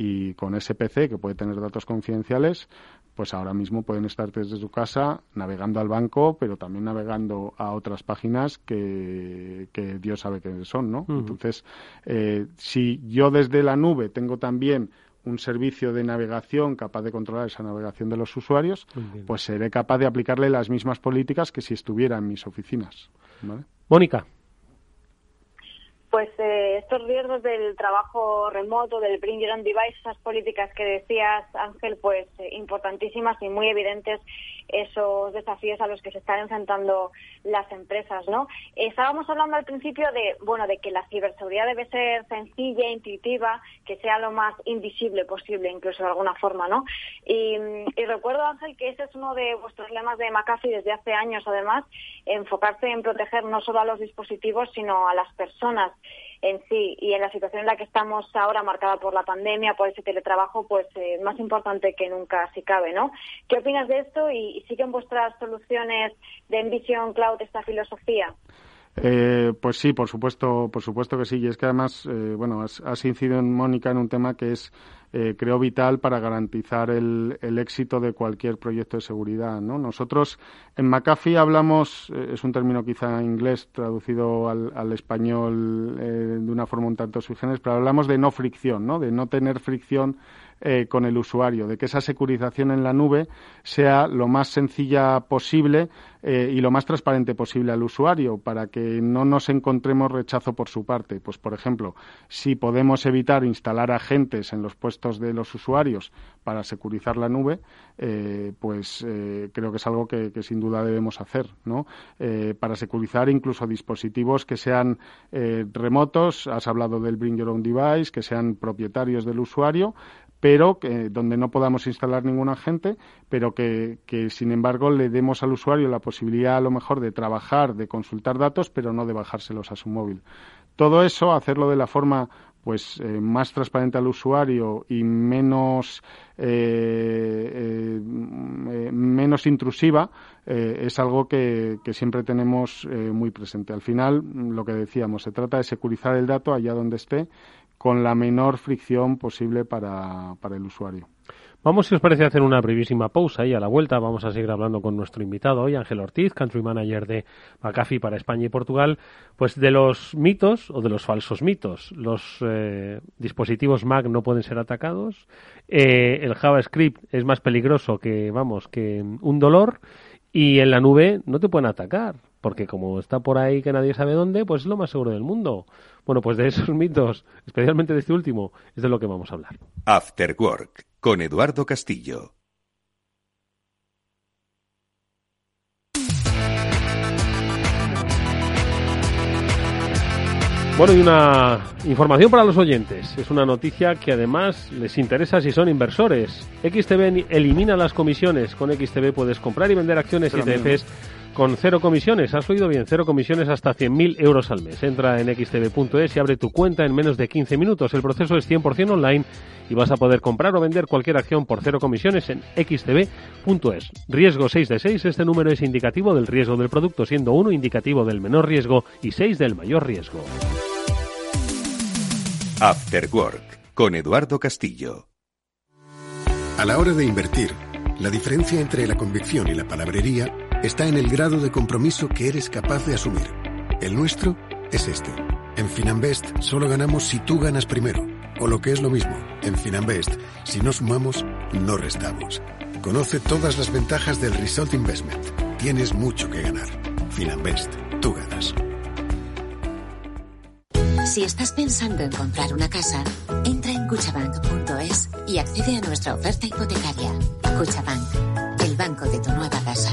y con ese PC que puede tener datos confidenciales, pues ahora mismo pueden estar desde su casa navegando al banco, pero también navegando a otras páginas que, Dios sabe que son, ¿no? Entonces, eh, si yo desde la nube tengo también un servicio de navegación capaz de controlar esa navegación de los usuarios, pues seré capaz de aplicarle las mismas políticas que si estuviera en mis oficinas. Mónica pues eh, estos riesgos del trabajo remoto, del bring your own device, esas políticas que decías, Ángel, pues eh, importantísimas y muy evidentes esos desafíos a los que se están enfrentando las empresas, ¿no? Estábamos hablando al principio de, bueno, de que la ciberseguridad debe ser sencilla, intuitiva, que sea lo más invisible posible, incluso de alguna forma, ¿no? Y, y recuerdo, Ángel, que ese es uno de vuestros lemas de McAfee desde hace años, además, enfocarse en proteger no solo a los dispositivos, sino a las personas en sí y en la situación en la que estamos ahora marcada por la pandemia, por ese teletrabajo, pues eh, más importante que nunca si cabe, ¿no? ¿Qué opinas de esto y, siguen vuestras soluciones de Envision Cloud esta filosofía? Eh, pues sí, por supuesto, por supuesto que sí. Y es que además, eh, bueno, has, has, incidido en Mónica en un tema que es, eh, creo, vital para garantizar el, el, éxito de cualquier proyecto de seguridad. ¿no? Nosotros en McAfee hablamos, eh, es un término quizá inglés traducido al, al español eh, de una forma un tanto sui pero hablamos de no fricción, ¿no? de no tener fricción eh, con el usuario, de que esa securización en la nube sea lo más sencilla posible eh, y lo más transparente posible al usuario para que no nos encontremos rechazo por su parte. Pues, por ejemplo, si podemos evitar instalar agentes en los puestos de los usuarios para securizar la nube, eh, pues creo que es algo que, sin duda debemos hacer, ¿no? para securizar incluso dispositivos que sean remotos, has hablado del Bring Your Own Device, que sean propietarios del usuario, pero que, donde no podamos instalar ningún agente, pero que, que, sin embargo le demos al usuario la posibilidad a lo mejor de trabajar, de consultar datos, pero no de bajárselos a su móvil. Todo eso, hacerlo de la forma pues eh, más transparente al usuario y menos eh, eh, menos intrusiva es algo que, que siempre tenemos muy presente. Al final, lo que decíamos, se trata de securizar el dato allá donde esté con la menor fricción posible para, para el usuario. Vamos, si os parece, a hacer una brevísima pausa y a la vuelta vamos a seguir hablando con nuestro invitado hoy, Ángel Ortiz, Country Manager de McAfee para España y Portugal, pues de los mitos o de los falsos mitos. Los eh, dispositivos Mac no pueden ser atacados, eh, el JavaScript es más peligroso que, vamos, que un dolor y en la nube no te pueden atacar porque como está por ahí que nadie sabe dónde, pues es lo más seguro del mundo. Bueno, pues de esos mitos, especialmente de este último, es de lo que vamos a hablar. After Work, con Eduardo Castillo. Bueno, y una información para los oyentes. Es una noticia que además les interesa si son inversores. XTB elimina las comisiones. Con XTB puedes comprar y vender acciones y ETFs con cero comisiones. Has oído bien, cero comisiones hasta 100.000 euros al mes. Entra en xtb.es y abre tu cuenta en menos de 15 minutos. El proceso es 100% online y vas a poder comprar o vender cualquier acción por cero comisiones en xtb.es. Riesgo 6 de 6, este número es indicativo del riesgo del producto, siendo 1 indicativo del menor riesgo y 6 del mayor riesgo. After Work, con Eduardo Castillo. A la hora de invertir, la diferencia entre la convicción y la palabrería está en el grado de compromiso que eres capaz de asumir. El nuestro es este. En Finanbest solo ganamos si tú ganas primero. O lo que es lo mismo, en Finanbest, si no sumamos, no restamos. Conoce todas las ventajas del Result Investment. Tienes mucho que ganar. Finanbest, tú ganas. Si estás pensando en comprar una casa, entra en cuchabank.es y accede a nuestra oferta hipotecaria. Cuchabank, el banco de tu nueva casa.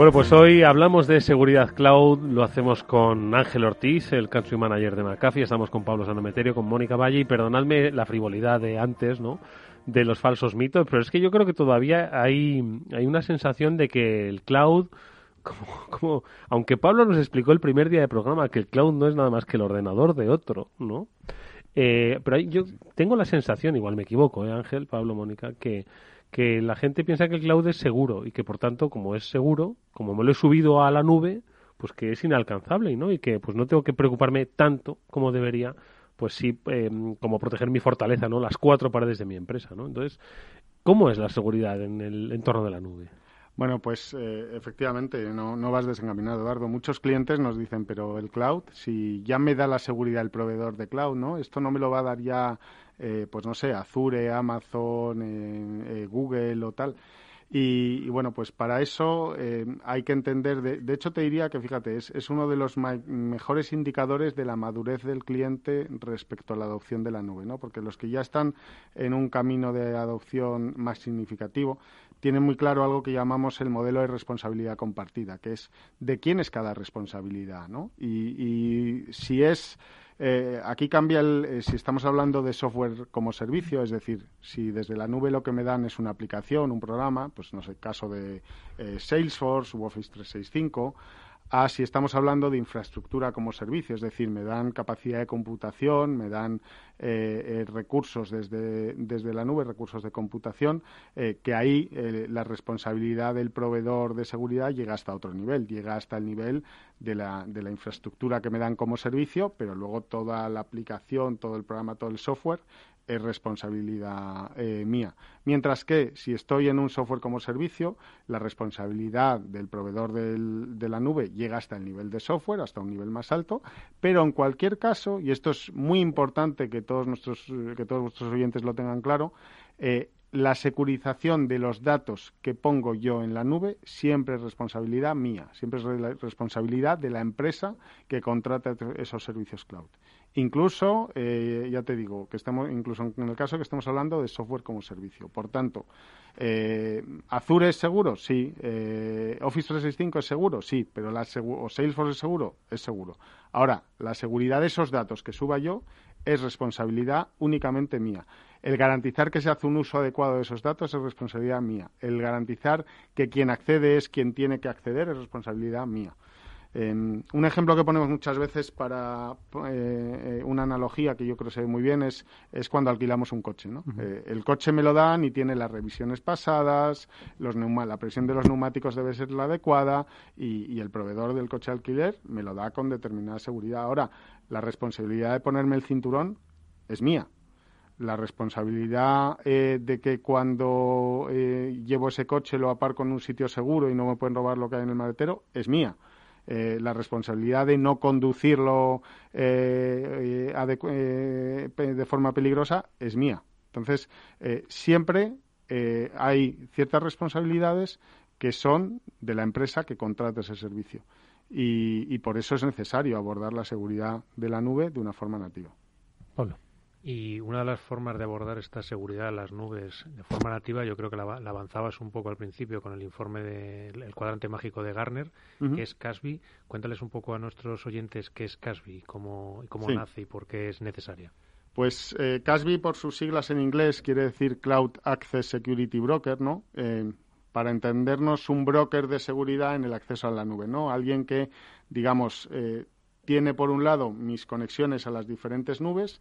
Bueno, pues hoy hablamos de seguridad cloud, lo hacemos con Ángel Ortiz, el country manager de McAfee, estamos con Pablo Sanometerio, con Mónica Valle y perdonadme la frivolidad de antes, ¿no? De los falsos mitos, pero es que yo creo que todavía hay, hay una sensación de que el cloud, como, como, aunque Pablo nos explicó el primer día de programa que el cloud no es nada más que el ordenador de otro, ¿no? Eh, pero yo tengo la sensación, igual me equivoco, ¿eh, Ángel, Pablo, Mónica, que que la gente piensa que el cloud es seguro y que por tanto, como es seguro, como me lo he subido a la nube, pues que es inalcanzable, ¿no? Y que pues no tengo que preocuparme tanto como debería, pues sí, em, como proteger mi fortaleza, ¿no? Las cuatro paredes de mi empresa, ¿no? Entonces, ¿cómo es la seguridad en el entorno de la nube? Bueno, pues eh, efectivamente, no, no vas desencaminado, Eduardo. Muchos clientes nos dicen, pero el cloud, si ya me da la seguridad el proveedor de cloud, ¿no? Esto no me lo va a dar ya eh, pues no sé, Azure, Amazon, eh, eh, Google o tal. Y, bueno, pues para eso hay que entender, de, hecho te diría que fíjate, es, es uno de los mejores indicadores de la madurez del cliente respecto a la adopción de la nube, ¿no? Porque los que ya están en un camino de adopción más significativo tienen muy claro algo que llamamos el modelo de responsabilidad compartida, que es de quién es cada responsabilidad, ¿no? y si es eh, aquí cambia el, eh, si estamos hablando de software como servicio, es decir, si desde la nube lo que me dan es una aplicación, un programa, pues no sé, caso de eh, Salesforce u Office 365, a si estamos hablando de infraestructura como servicio, es decir, me dan capacidad de computación, me dan eh, recursos desde, desde la nube, recursos de computación, que ahí la responsabilidad del proveedor de seguridad llega hasta otro nivel, llega hasta el nivel de la, de la infraestructura que me dan como servicio, pero luego toda la aplicación, todo el programa, todo el software es responsabilidad eh, mía. Mientras que si estoy en un software como servicio, la responsabilidad del proveedor de la nube llega hasta el nivel de software, hasta un nivel más alto, pero en cualquier caso, y esto es muy importante que todos nuestros, que todos nuestros oyentes lo tengan claro, eh, la securización de los datos que pongo yo en la nube siempre es responsabilidad mía, siempre es responsabilidad de la empresa que contrata esos servicios cloud. Incluso, eh, ya te digo, que estamos, incluso en el caso que estamos hablando de software como servicio. Por tanto, eh, ¿Azure es seguro? Sí. Eh, ¿Office 365 es seguro? Sí. Pero la ¿O Salesforce es seguro? Es seguro. Ahora, la seguridad de esos datos que suba yo es responsabilidad únicamente mía. El garantizar que se hace un uso adecuado de esos datos es responsabilidad mía. El garantizar que quien accede es quien tiene que acceder es responsabilidad mía. Em, un ejemplo que ponemos muchas veces para eh, eh, una analogía que yo creo que se ve muy bien es, es cuando alquilamos un coche. ¿no? Eh, el coche me lo dan y tiene las revisiones pasadas, los la presión de los neumáticos debe ser la adecuada y, y, el proveedor del coche alquiler me lo da con determinada seguridad. Ahora, la responsabilidad de ponerme el cinturón es mía. La responsabilidad de que cuando llevo ese coche lo aparco en un sitio seguro y no me pueden robar lo que hay en el maletero es mía. Eh, la responsabilidad de no conducirlo eh, eh, de forma peligrosa es mía. Entonces, siempre hay ciertas responsabilidades que son de la empresa que contrata ese servicio. Y, y, por eso es necesario abordar la seguridad de la nube de una forma nativa. Pablo. Y una de las formas de abordar esta seguridad en las nubes de forma nativa, yo creo que la, avanzabas un poco al principio con el informe del cuadrante mágico de Garner, que es CASBI. Cuéntales un poco a nuestros oyentes qué es CASBI, cómo, cómo nace y por qué es necesaria. Pues eh, CASBI, por sus siglas en inglés, quiere decir Cloud Access Security Broker, ¿no? Eh, para entendernos, un broker de seguridad en el acceso a la nube, ¿no? Alguien que, digamos, eh, tiene por un lado mis conexiones a las diferentes nubes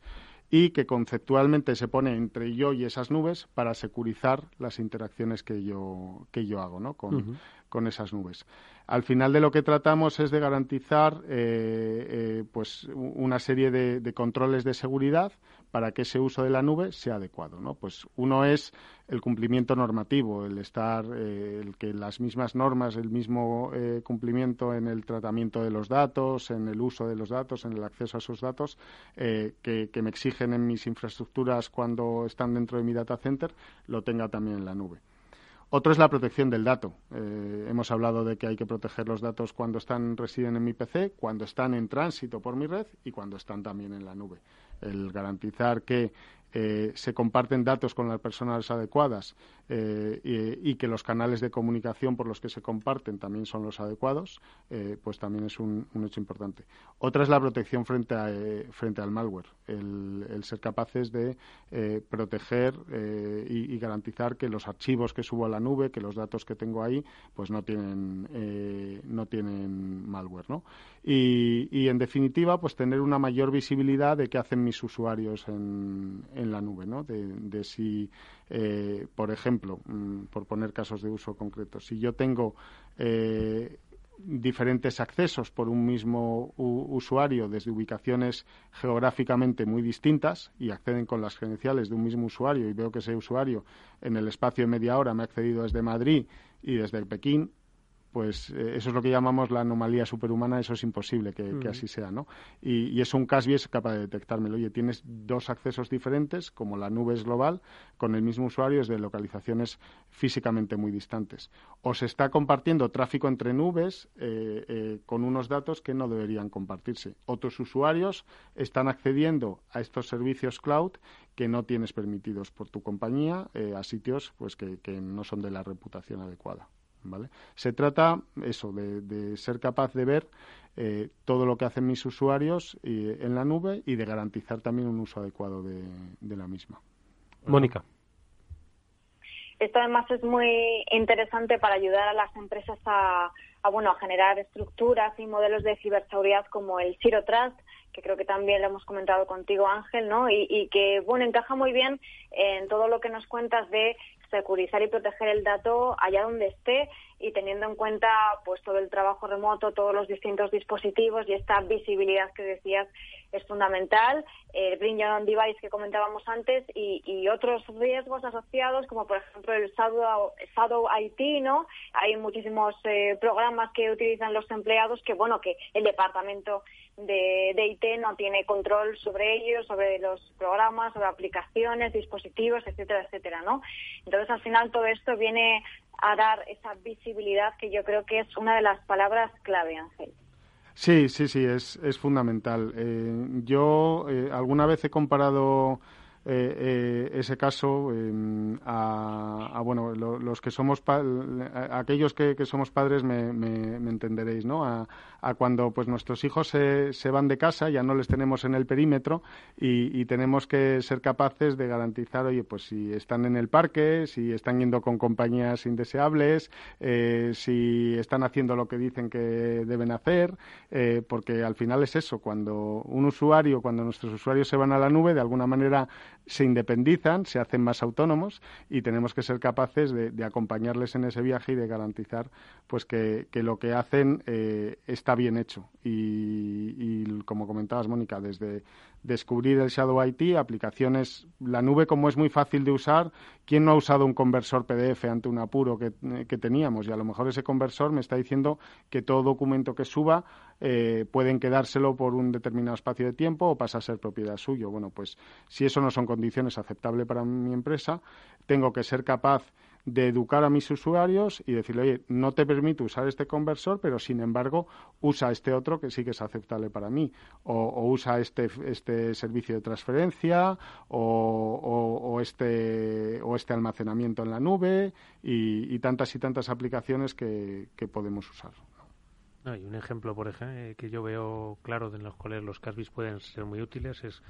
y que conceptualmente se pone entre yo y esas nubes para securizar las interacciones que yo, que yo hago ¿no? con, con esas nubes. Al final de lo que tratamos es de garantizar eh, eh, pues una serie de, controles de seguridad para que ese uso de la nube sea adecuado. ¿no? Pues uno es el cumplimiento normativo, el estar, eh, el que las mismas normas, el mismo cumplimiento en el tratamiento de los datos, en el uso de los datos, en el acceso a esos datos que, que me exigen en mis infraestructuras cuando están dentro de mi data center, lo tenga también en la nube. Otro es la protección del dato. Eh, hemos hablado de que hay que proteger los datos cuando están residen en mi PC, cuando están en tránsito por mi red y cuando están también en la nube. El garantizar que eh, se comparten datos con las personas adecuadas eh, y, que los canales de comunicación por los que se comparten también son los adecuados, eh, pues también es un, hecho importante. Otra es la protección frente, a, frente al malware, el, ser capaces de proteger y, garantizar que los archivos que subo a la nube, que los datos que tengo ahí, pues no tienen, no tienen malware, ¿no? Y, en definitiva, pues tener una mayor visibilidad de qué hacen mis usuarios en, en la nube, ¿no? De, si, eh, por ejemplo, mm, por poner casos de uso concretos, si yo tengo eh, diferentes accesos por un mismo usuario desde ubicaciones geográficamente muy distintas y acceden con las credenciales de un mismo usuario y veo que ese usuario en el espacio de media hora me ha accedido desde Madrid y desde Pekín, pues eh, eso es lo que llamamos la anomalía superhumana, eso es imposible que, así sea, ¿no? Y, y, eso un Casby es capaz de detectármelo. Oye, tienes dos accesos diferentes, como la nube es global, con el mismo usuario desde localizaciones físicamente muy distantes. O se está compartiendo tráfico entre nubes eh, eh, con unos datos que no deberían compartirse. Otros usuarios están accediendo a estos servicios cloud que no tienes permitidos por tu compañía a sitios pues que no son de la reputación adecuada. Se trata eso de, ser capaz de ver eh, todo lo que hacen mis usuarios en la nube y de garantizar también un uso adecuado de, la misma. Mónica. Esto además es muy interesante para ayudar a las empresas a, bueno, a generar estructuras y modelos de ciberseguridad como el Zero Trust, que creo que también lo hemos comentado contigo, Ángel, ¿no? Y, y, que, bueno, encaja muy bien en todo lo que nos cuentas de securizar y proteger el dato allá donde esté y teniendo en cuenta pues todo el trabajo remoto, todos los distintos dispositivos y esta visibilidad que decías es fundamental, el Bring Your Own Device que comentábamos antes y, otros riesgos asociados como por ejemplo el Shadow, IT, ¿no? Hay muchísimos eh, programas que utilizan los empleados que bueno que el departamento de, de IT no tiene control sobre ellos, sobre los programas, sobre aplicaciones, dispositivos, etcétera, etcétera, ¿no? Entonces al final todo esto viene a dar esa visibilidad que yo creo que es una de las palabras clave, Ángel. Sí, sí, sí, es, es fundamental. Eh, yo eh, alguna vez he comparado eh, ese caso em, a, bueno los que somos aquellos que, somos padres me, me, entenderéis no a, cuando pues nuestros hijos se, se, van de casa ya no les tenemos en el perímetro y, tenemos que ser capaces de garantizar oye pues si están en el parque si están yendo con compañías indeseables eh, si están haciendo lo que dicen que deben hacer eh, porque al final es eso cuando un usuario cuando nuestros usuarios se van a la nube de alguna manera se independizan, se hacen más autónomos y tenemos que ser capaces de, acompañarles en ese viaje y de garantizar pues que, lo que hacen eh, está bien hecho. Y, como comentabas, Mónica, desde descubrir el Shadow IT, aplicaciones, la nube como es muy fácil de usar, ¿quién no ha usado un conversor PDF ante un apuro que, que teníamos? Y a lo mejor ese conversor me está diciendo que todo documento que suba eh, pueden quedárselo por un determinado espacio de tiempo o pasa a ser propiedad suyo. Bueno, pues si eso no son condiciones aceptables para mi empresa, tengo que ser capaz de educar a mis usuarios y decirle, oye, no te permito usar este conversor, pero sin embargo usa este otro que sí que es aceptable para mí. O, usa este, este servicio de transferencia o, este, o este almacenamiento en la nube y, tantas y tantas aplicaciones que podemos usar. No, y un ejemplo, por ejemplo, que yo veo claro en los cuales los Casbis pueden ser muy útiles es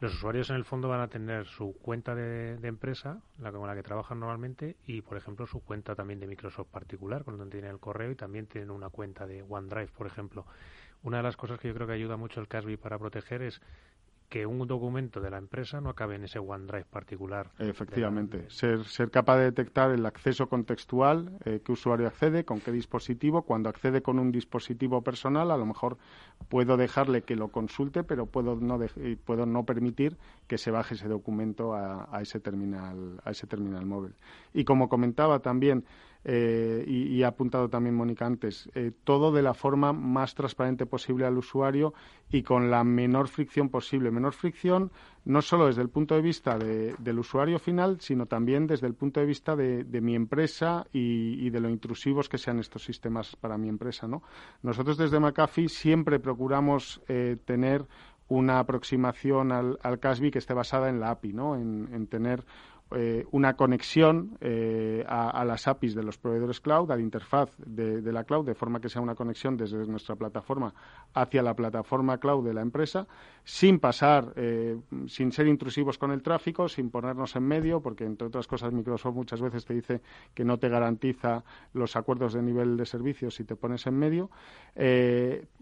los usuarios en el fondo van a tener su cuenta de, empresa, la con la que trabajan normalmente, y por ejemplo su cuenta también de Microsoft particular, con donde tienen el correo, y también tienen una cuenta de OneDrive, por ejemplo. Una de las cosas que yo creo que ayuda mucho el Casby para proteger es que un documento de la empresa no acabe en ese OneDrive particular. Efectivamente, ser, ser capaz de detectar el acceso contextual, eh, qué usuario accede, con qué dispositivo. Cuando accede con un dispositivo personal, a lo mejor puedo dejarle que lo consulte, pero puedo no, puedo no permitir que se baje ese documento a, a, ese terminal, a ese terminal móvil. Y como comentaba también, eh, y, ha apuntado también Mónica antes, eh, todo de la forma más transparente posible al usuario y con la menor fricción posible. Menor fricción no solo desde el punto de vista del usuario final, sino también desde el punto de vista de, mi empresa y, de lo intrusivos que sean estos sistemas para mi empresa. ¿no? Nosotros desde McAfee siempre procuramos eh, tener una aproximación al, al CASBI que esté basada en la API, ¿no? en tener eh, una conexión eh, a, las APIs de los proveedores cloud, a la interfaz de, la cloud, de forma que sea una conexión desde nuestra plataforma hacia la plataforma cloud de la empresa, sin pasar, eh, sin ser intrusivos con el tráfico, sin ponernos en medio, porque entre otras cosas Microsoft muchas veces te dice que no te garantiza los acuerdos de nivel de servicios si te pones en medio,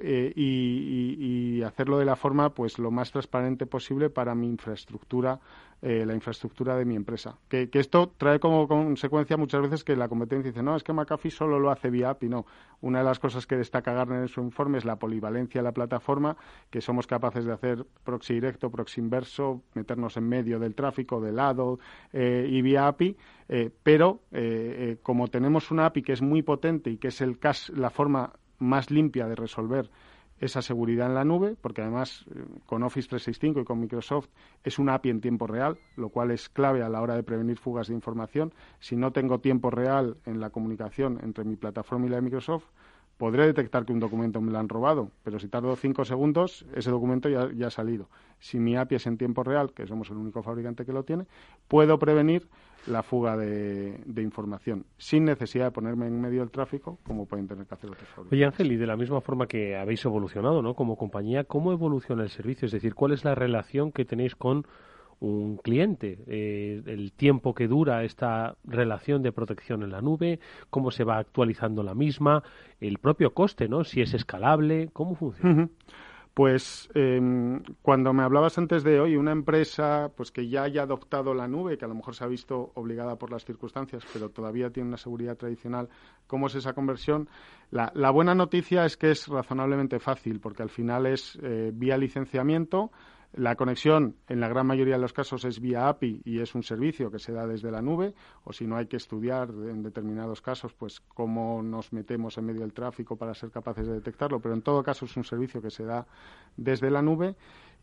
y, hacerlo de la forma pues lo más transparente posible para mi infraestructura eh, la infraestructura de mi empresa. Que, esto trae como consecuencia muchas veces que la competencia dice, no, es que McAfee solo lo hace vía API. No, una de las cosas que destaca Gartner en su informe es la polivalencia de la plataforma, que somos capaces de hacer proxy directo, proxy inverso, meternos en medio del tráfico, de lado eh, y vía API. Eh, pero como tenemos una API que es muy potente y que es el la forma más limpia de resolver esa seguridad en la nube, porque además eh, con Office 365 y con Microsoft es una API en tiempo real, lo cual es clave a la hora de prevenir fugas de información. Si no tengo tiempo real en la comunicación entre mi plataforma y la de Microsoft, podré detectar que un documento me lo han robado, pero si tardo cinco segundos, ese documento ya, ya, ha salido. Si mi API es en tiempo real, que somos el único fabricante que lo tiene, puedo prevenir la fuga de, información, sin necesidad de ponerme en medio del tráfico, como pueden tener que hacer otros fabricantes. Oye, Ángel, y de la misma forma que habéis evolucionado ¿no? como compañía, ¿cómo evoluciona el servicio? Es decir, ¿cuál es la relación que tenéis con un cliente, eh, el tiempo que dura esta relación de protección en la nube, cómo se va actualizando la misma, el propio coste, ¿no? Si es escalable, ¿cómo funciona? Pues em, cuando me hablabas antes de hoy, una empresa pues que ya haya adoptado la nube, que a lo mejor se ha visto obligada por las circunstancias, pero todavía tiene una seguridad tradicional, ¿cómo es esa conversión? La, buena noticia es que es razonablemente fácil, porque al final es eh, vía licenciamiento, la conexión, en la gran mayoría de los casos, es vía API y es un servicio que se da desde la nube, o si no hay que estudiar en determinados casos, pues cómo nos metemos en medio del tráfico para ser capaces de detectarlo, pero en todo caso es un servicio que se da desde la nube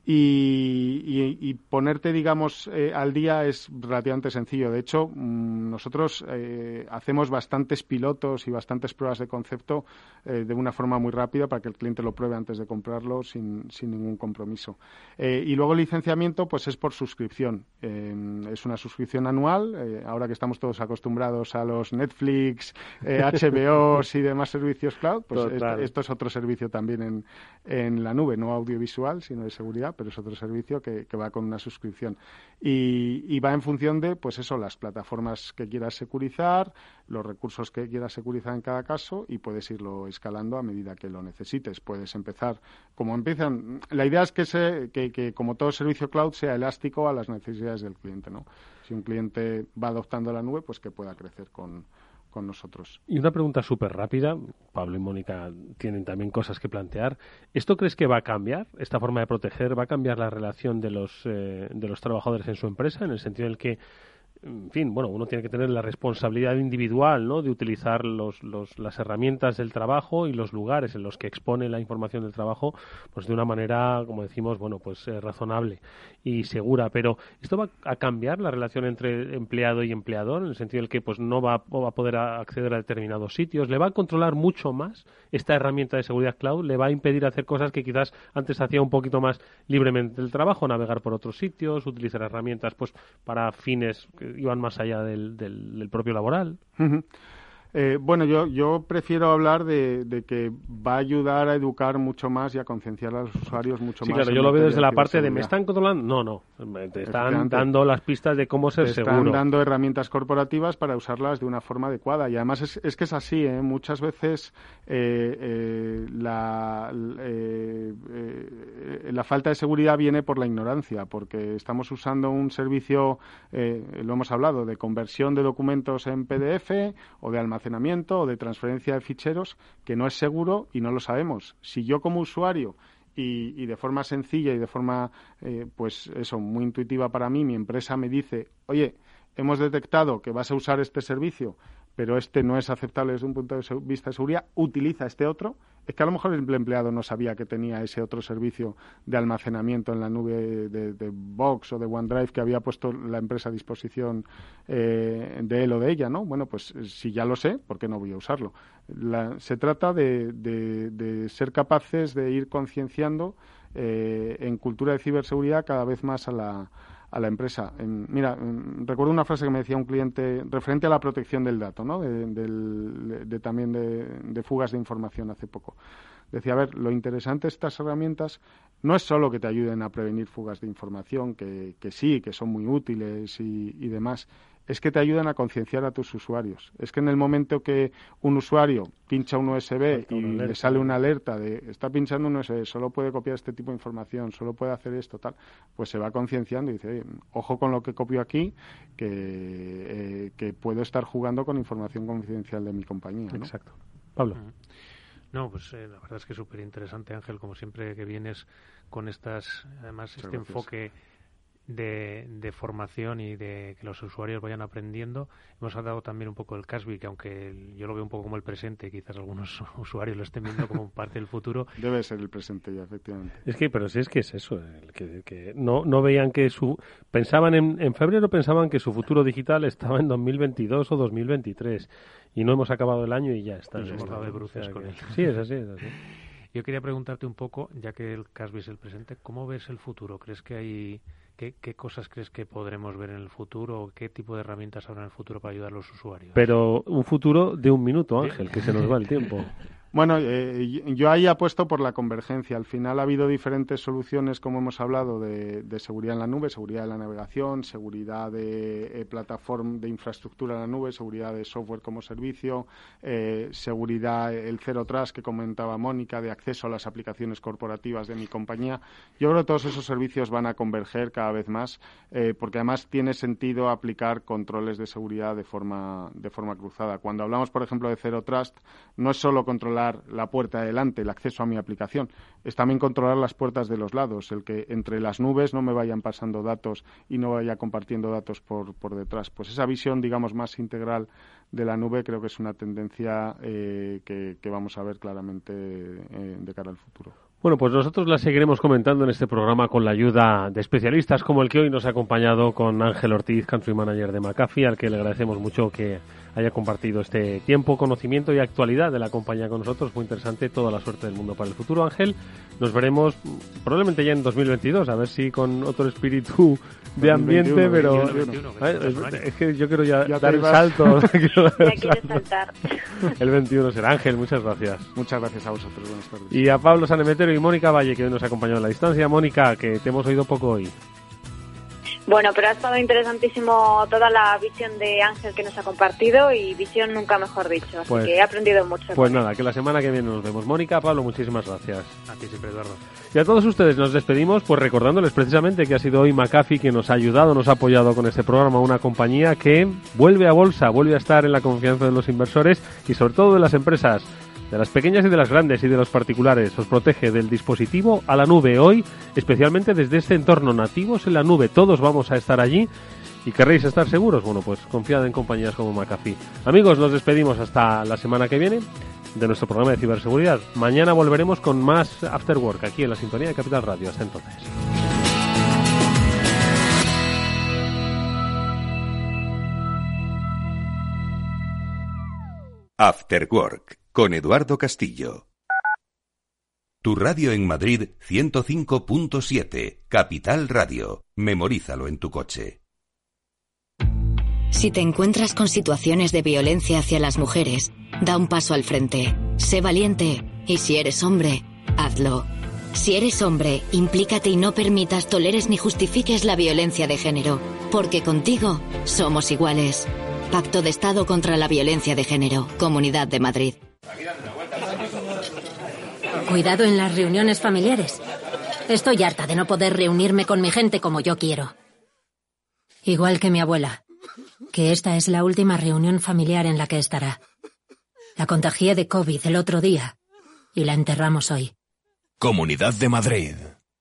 y, ponerte, digamos, eh, al día es relativamente sencillo. De hecho, mm, nosotros eh, hacemos bastantes pilotos y bastantes pruebas de concepto eh, de una forma muy rápida para que el cliente lo pruebe antes de comprarlo sin, sin ningún compromiso. y luego el licenciamiento, pues es por suscripción. es una suscripción anual. ahora que estamos todos acostumbrados a los Netflix, HBO y demás servicios cloud, pues esto, es otro servicio también en, en la nube, no audiovisual, sino de seguridad pero es otro servicio que, va con una suscripción. Y, va en función de, pues eso, las plataformas que quieras securizar, los recursos que quieras securizar en cada caso y puedes irlo escalando a medida que lo necesites. Puedes empezar, como empiezan, la idea es que, se, que, que como todo servicio cloud sea elástico a las necesidades del cliente, ¿no? Si un cliente va adoptando la nube, pues que pueda crecer con, con nosotros. Y una pregunta súper rápida, Pablo y Mónica tienen también cosas que plantear. ¿Esto crees que va a cambiar, esta forma de proteger, va a cambiar la relación de los, eh, de los trabajadores en su empresa, en el sentido en el que en fin, bueno, uno tiene que tener la responsabilidad individual, ¿no? De utilizar los, los, las herramientas del trabajo y los lugares en los que expone la información del trabajo, pues de una manera, como decimos, bueno, pues eh, razonable y segura. Pero esto va a cambiar la relación entre empleado y empleador, en el sentido del que, pues, no va, va a poder acceder a determinados sitios. Le va a controlar mucho más esta herramienta de seguridad cloud. Le va a impedir hacer cosas que quizás antes hacía un poquito más libremente el trabajo, navegar por otros sitios, utilizar herramientas, pues, para fines iban más allá del, del, propio laboral. Eh, bueno, yo, yo prefiero hablar de, que va a ayudar a educar mucho más y a concienciar a los usuarios mucho más. Sí, claro, yo lo veo desde la parte de ¿me están controlando? No, no, te están dando las pistas de cómo ser te Están dando herramientas corporativas para usarlas de una forma adecuada y además es, es que es así, ¿eh? muchas veces eh, eh la, la falta de seguridad viene por la ignorancia, porque estamos usando un servicio, lo hemos hablado, de conversión de documentos en PDF o de almacenamiento almacenamiento o de transferencia de ficheros que no es seguro y no lo sabemos. Si yo como usuario y, de forma sencilla y de forma, eh, pues eso, muy intuitiva para mí, mi empresa me dice, oye, hemos detectado que vas a usar este servicio, pero este no es aceptable desde un punto de vista de seguridad, utiliza este otro, es que a lo mejor el empleado no sabía que tenía ese otro servicio de almacenamiento en la nube de, de Box o de OneDrive que había puesto la empresa a disposición eh, de él o de ella, ¿no? Bueno, pues eh, si ya lo sé, ¿por qué no voy a usarlo? se trata de, ser capaces de ir concienciando eh, en cultura de ciberseguridad cada vez más a la, a la empresa. mira, recuerdo una frase que me decía un cliente referente a la protección del dato, ¿no? de, también de, fugas de información hace poco. Decía, a ver, lo interesante de estas herramientas no es solo que te ayuden a prevenir fugas de información, que, sí, que son muy útiles y demás, es que te ayudan a concienciar a tus usuarios. Es que en el momento que un usuario pincha un USB y le sale una alerta de está pinchando un USB, solo puede copiar este tipo de información, solo puede hacer esto, tal, pues se va concienciando y dice, ojo con lo que copio aquí, que, eh, que puedo estar jugando con información confidencial de mi compañía. Exacto. Pablo. No, pues eh, la verdad es que es súper interesante, Ángel, como siempre que vienes con estas, además este enfoque de, formación y de que los usuarios vayan aprendiendo. Hemos dado también un poco el Casby, que aunque yo lo veo un poco como el presente, quizás algunos usuarios lo estén viendo como parte del futuro. Debe ser el presente ya, efectivamente. Es que, pero sí es que es eso, que, que no, no veían que su... Pensaban en, en febrero, pensaban que su futuro digital estaba en 2022 o 2023 y no hemos acabado el año y ya está. Nos hemos dado de bruces con él. Sí, es así, es así. Yo quería preguntarte un poco, ya que el Casby es el presente, ¿cómo ves el futuro? ¿Crees que hay ¿Qué, cosas crees que podremos ver en el futuro? ¿Qué tipo de herramientas habrá en el futuro para ayudar a los usuarios? Pero un futuro de un minuto, Ángel, que se nos va el tiempo. Bueno, eh, yo ahí apuesto por la convergencia. Al final ha habido diferentes soluciones, como hemos hablado, de, seguridad en la nube, seguridad de la navegación, seguridad de eh, plataforma de infraestructura en la nube, seguridad de software como servicio, eh, seguridad, el Zero Trust que comentaba Mónica, de acceso a las aplicaciones corporativas de mi compañía. Yo creo que todos esos servicios van a converger cada vez más, porque además tiene sentido aplicar controles de seguridad de forma, de forma cruzada. Cuando hablamos, por ejemplo, de Zero Trust, no es solo controlar la puerta de delante, el acceso a mi aplicación. Es también controlar las puertas de los lados, el que entre las nubes no me vayan pasando datos y no vaya compartiendo datos por, por detrás. Pues esa visión, digamos, más integral de la nube creo que es una tendencia eh, que, vamos a ver claramente eh, de cara al futuro. Bueno, pues nosotros la seguiremos comentando en este programa con la ayuda de especialistas como el que hoy nos ha acompañado con Ángel Ortiz, Country Manager de McAfee, al que le agradecemos mucho que haya compartido este tiempo, conocimiento y actualidad de la compañía con nosotros. Muy interesante, toda la suerte del mundo para el futuro, Ángel. Nos veremos probablemente ya en 2022, a ver si con otro espíritu de ambiente, pero es, que yo quiero ya, dar el salto. saltar. el 21 será Ángel, muchas gracias. Muchas gracias a vosotros, buenas tardes. Y a Pablo Y Mónica Valle, que hoy nos acompañó en la distancia. Mónica, que te hemos oído poco hoy. Bueno, pero ha estado interesantísimo toda la visión de Ángel que nos ha compartido y visión nunca mejor dicho. Así pues que he aprendido mucho. Pues nada, que la semana que viene nos vemos. Mónica, Pablo, muchísimas gracias. A ti siempre, Eduardo. Y a todos ustedes nos despedimos, pues recordándoles precisamente que ha sido hoy McAfee quien nos ha ayudado, nos ha apoyado con este programa, una compañía que vuelve a bolsa, vuelve a estar en la confianza de los inversores y sobre todo de las empresas de las pequeñas y de las grandes y de los particulares. Os protege del dispositivo a la nube hoy, especialmente desde este entorno nativos en la nube. Todos vamos a estar allí. ¿Y querréis estar seguros? Bueno, pues confiad en compañías como McAfee. Amigos, nos despedimos hasta la semana que viene de nuestro programa de ciberseguridad. Mañana volveremos con más After Work aquí en la sintonía de Capital Radio. Hasta entonces. After Work con Eduardo Castillo. Tu radio en Madrid 105.7, Capital Radio. Memorízalo en tu coche. Si te encuentras con situaciones de violencia hacia las mujeres, da un paso al frente. Sé valiente. Y si eres hombre, hazlo. Si eres hombre, implícate y no permitas, toleres ni justifiques la violencia de género, porque contigo somos iguales. Pacto de Estado contra la Violencia de Género, Comunidad de Madrid. Cuidado en las reuniones familiares. Estoy harta de no poder reunirme con mi gente como yo quiero. Igual que mi abuela, que esta es la última reunión familiar en la que estará. La contagié de COVID el otro día y la enterramos hoy. Comunidad de Madrid.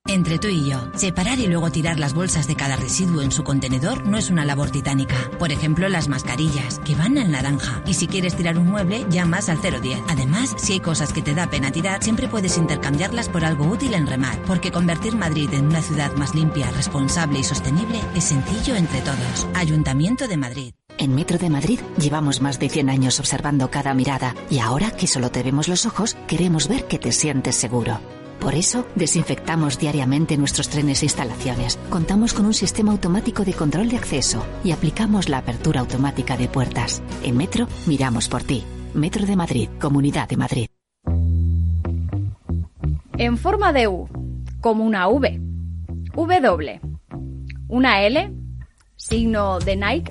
Entre tú y yo, separar y luego tirar las bolsas de cada residuo en su contenedor no es una labor titánica. Por ejemplo, las mascarillas, que van al naranja. Y si quieres tirar un mueble, llamas al 010. Además, si hay cosas que te da pena tirar, siempre puedes intercambiarlas por algo útil en Remar. Porque convertir Madrid en una ciudad más limpia, responsable y sostenible es sencillo entre todos. Ayuntamiento de Madrid. En Metro de Madrid llevamos más de 100 años observando cada mirada y ahora que solo te vemos los ojos, queremos ver que te sientes seguro. Por eso, desinfectamos diariamente nuestros trenes e instalaciones. Contamos con un sistema automático de control de acceso y aplicamos la apertura automática de puertas. En Metro, miramos por ti. Metro de Madrid, Comunidad de Madrid. En forma de U, como una V. W. Una L, signo de Nike.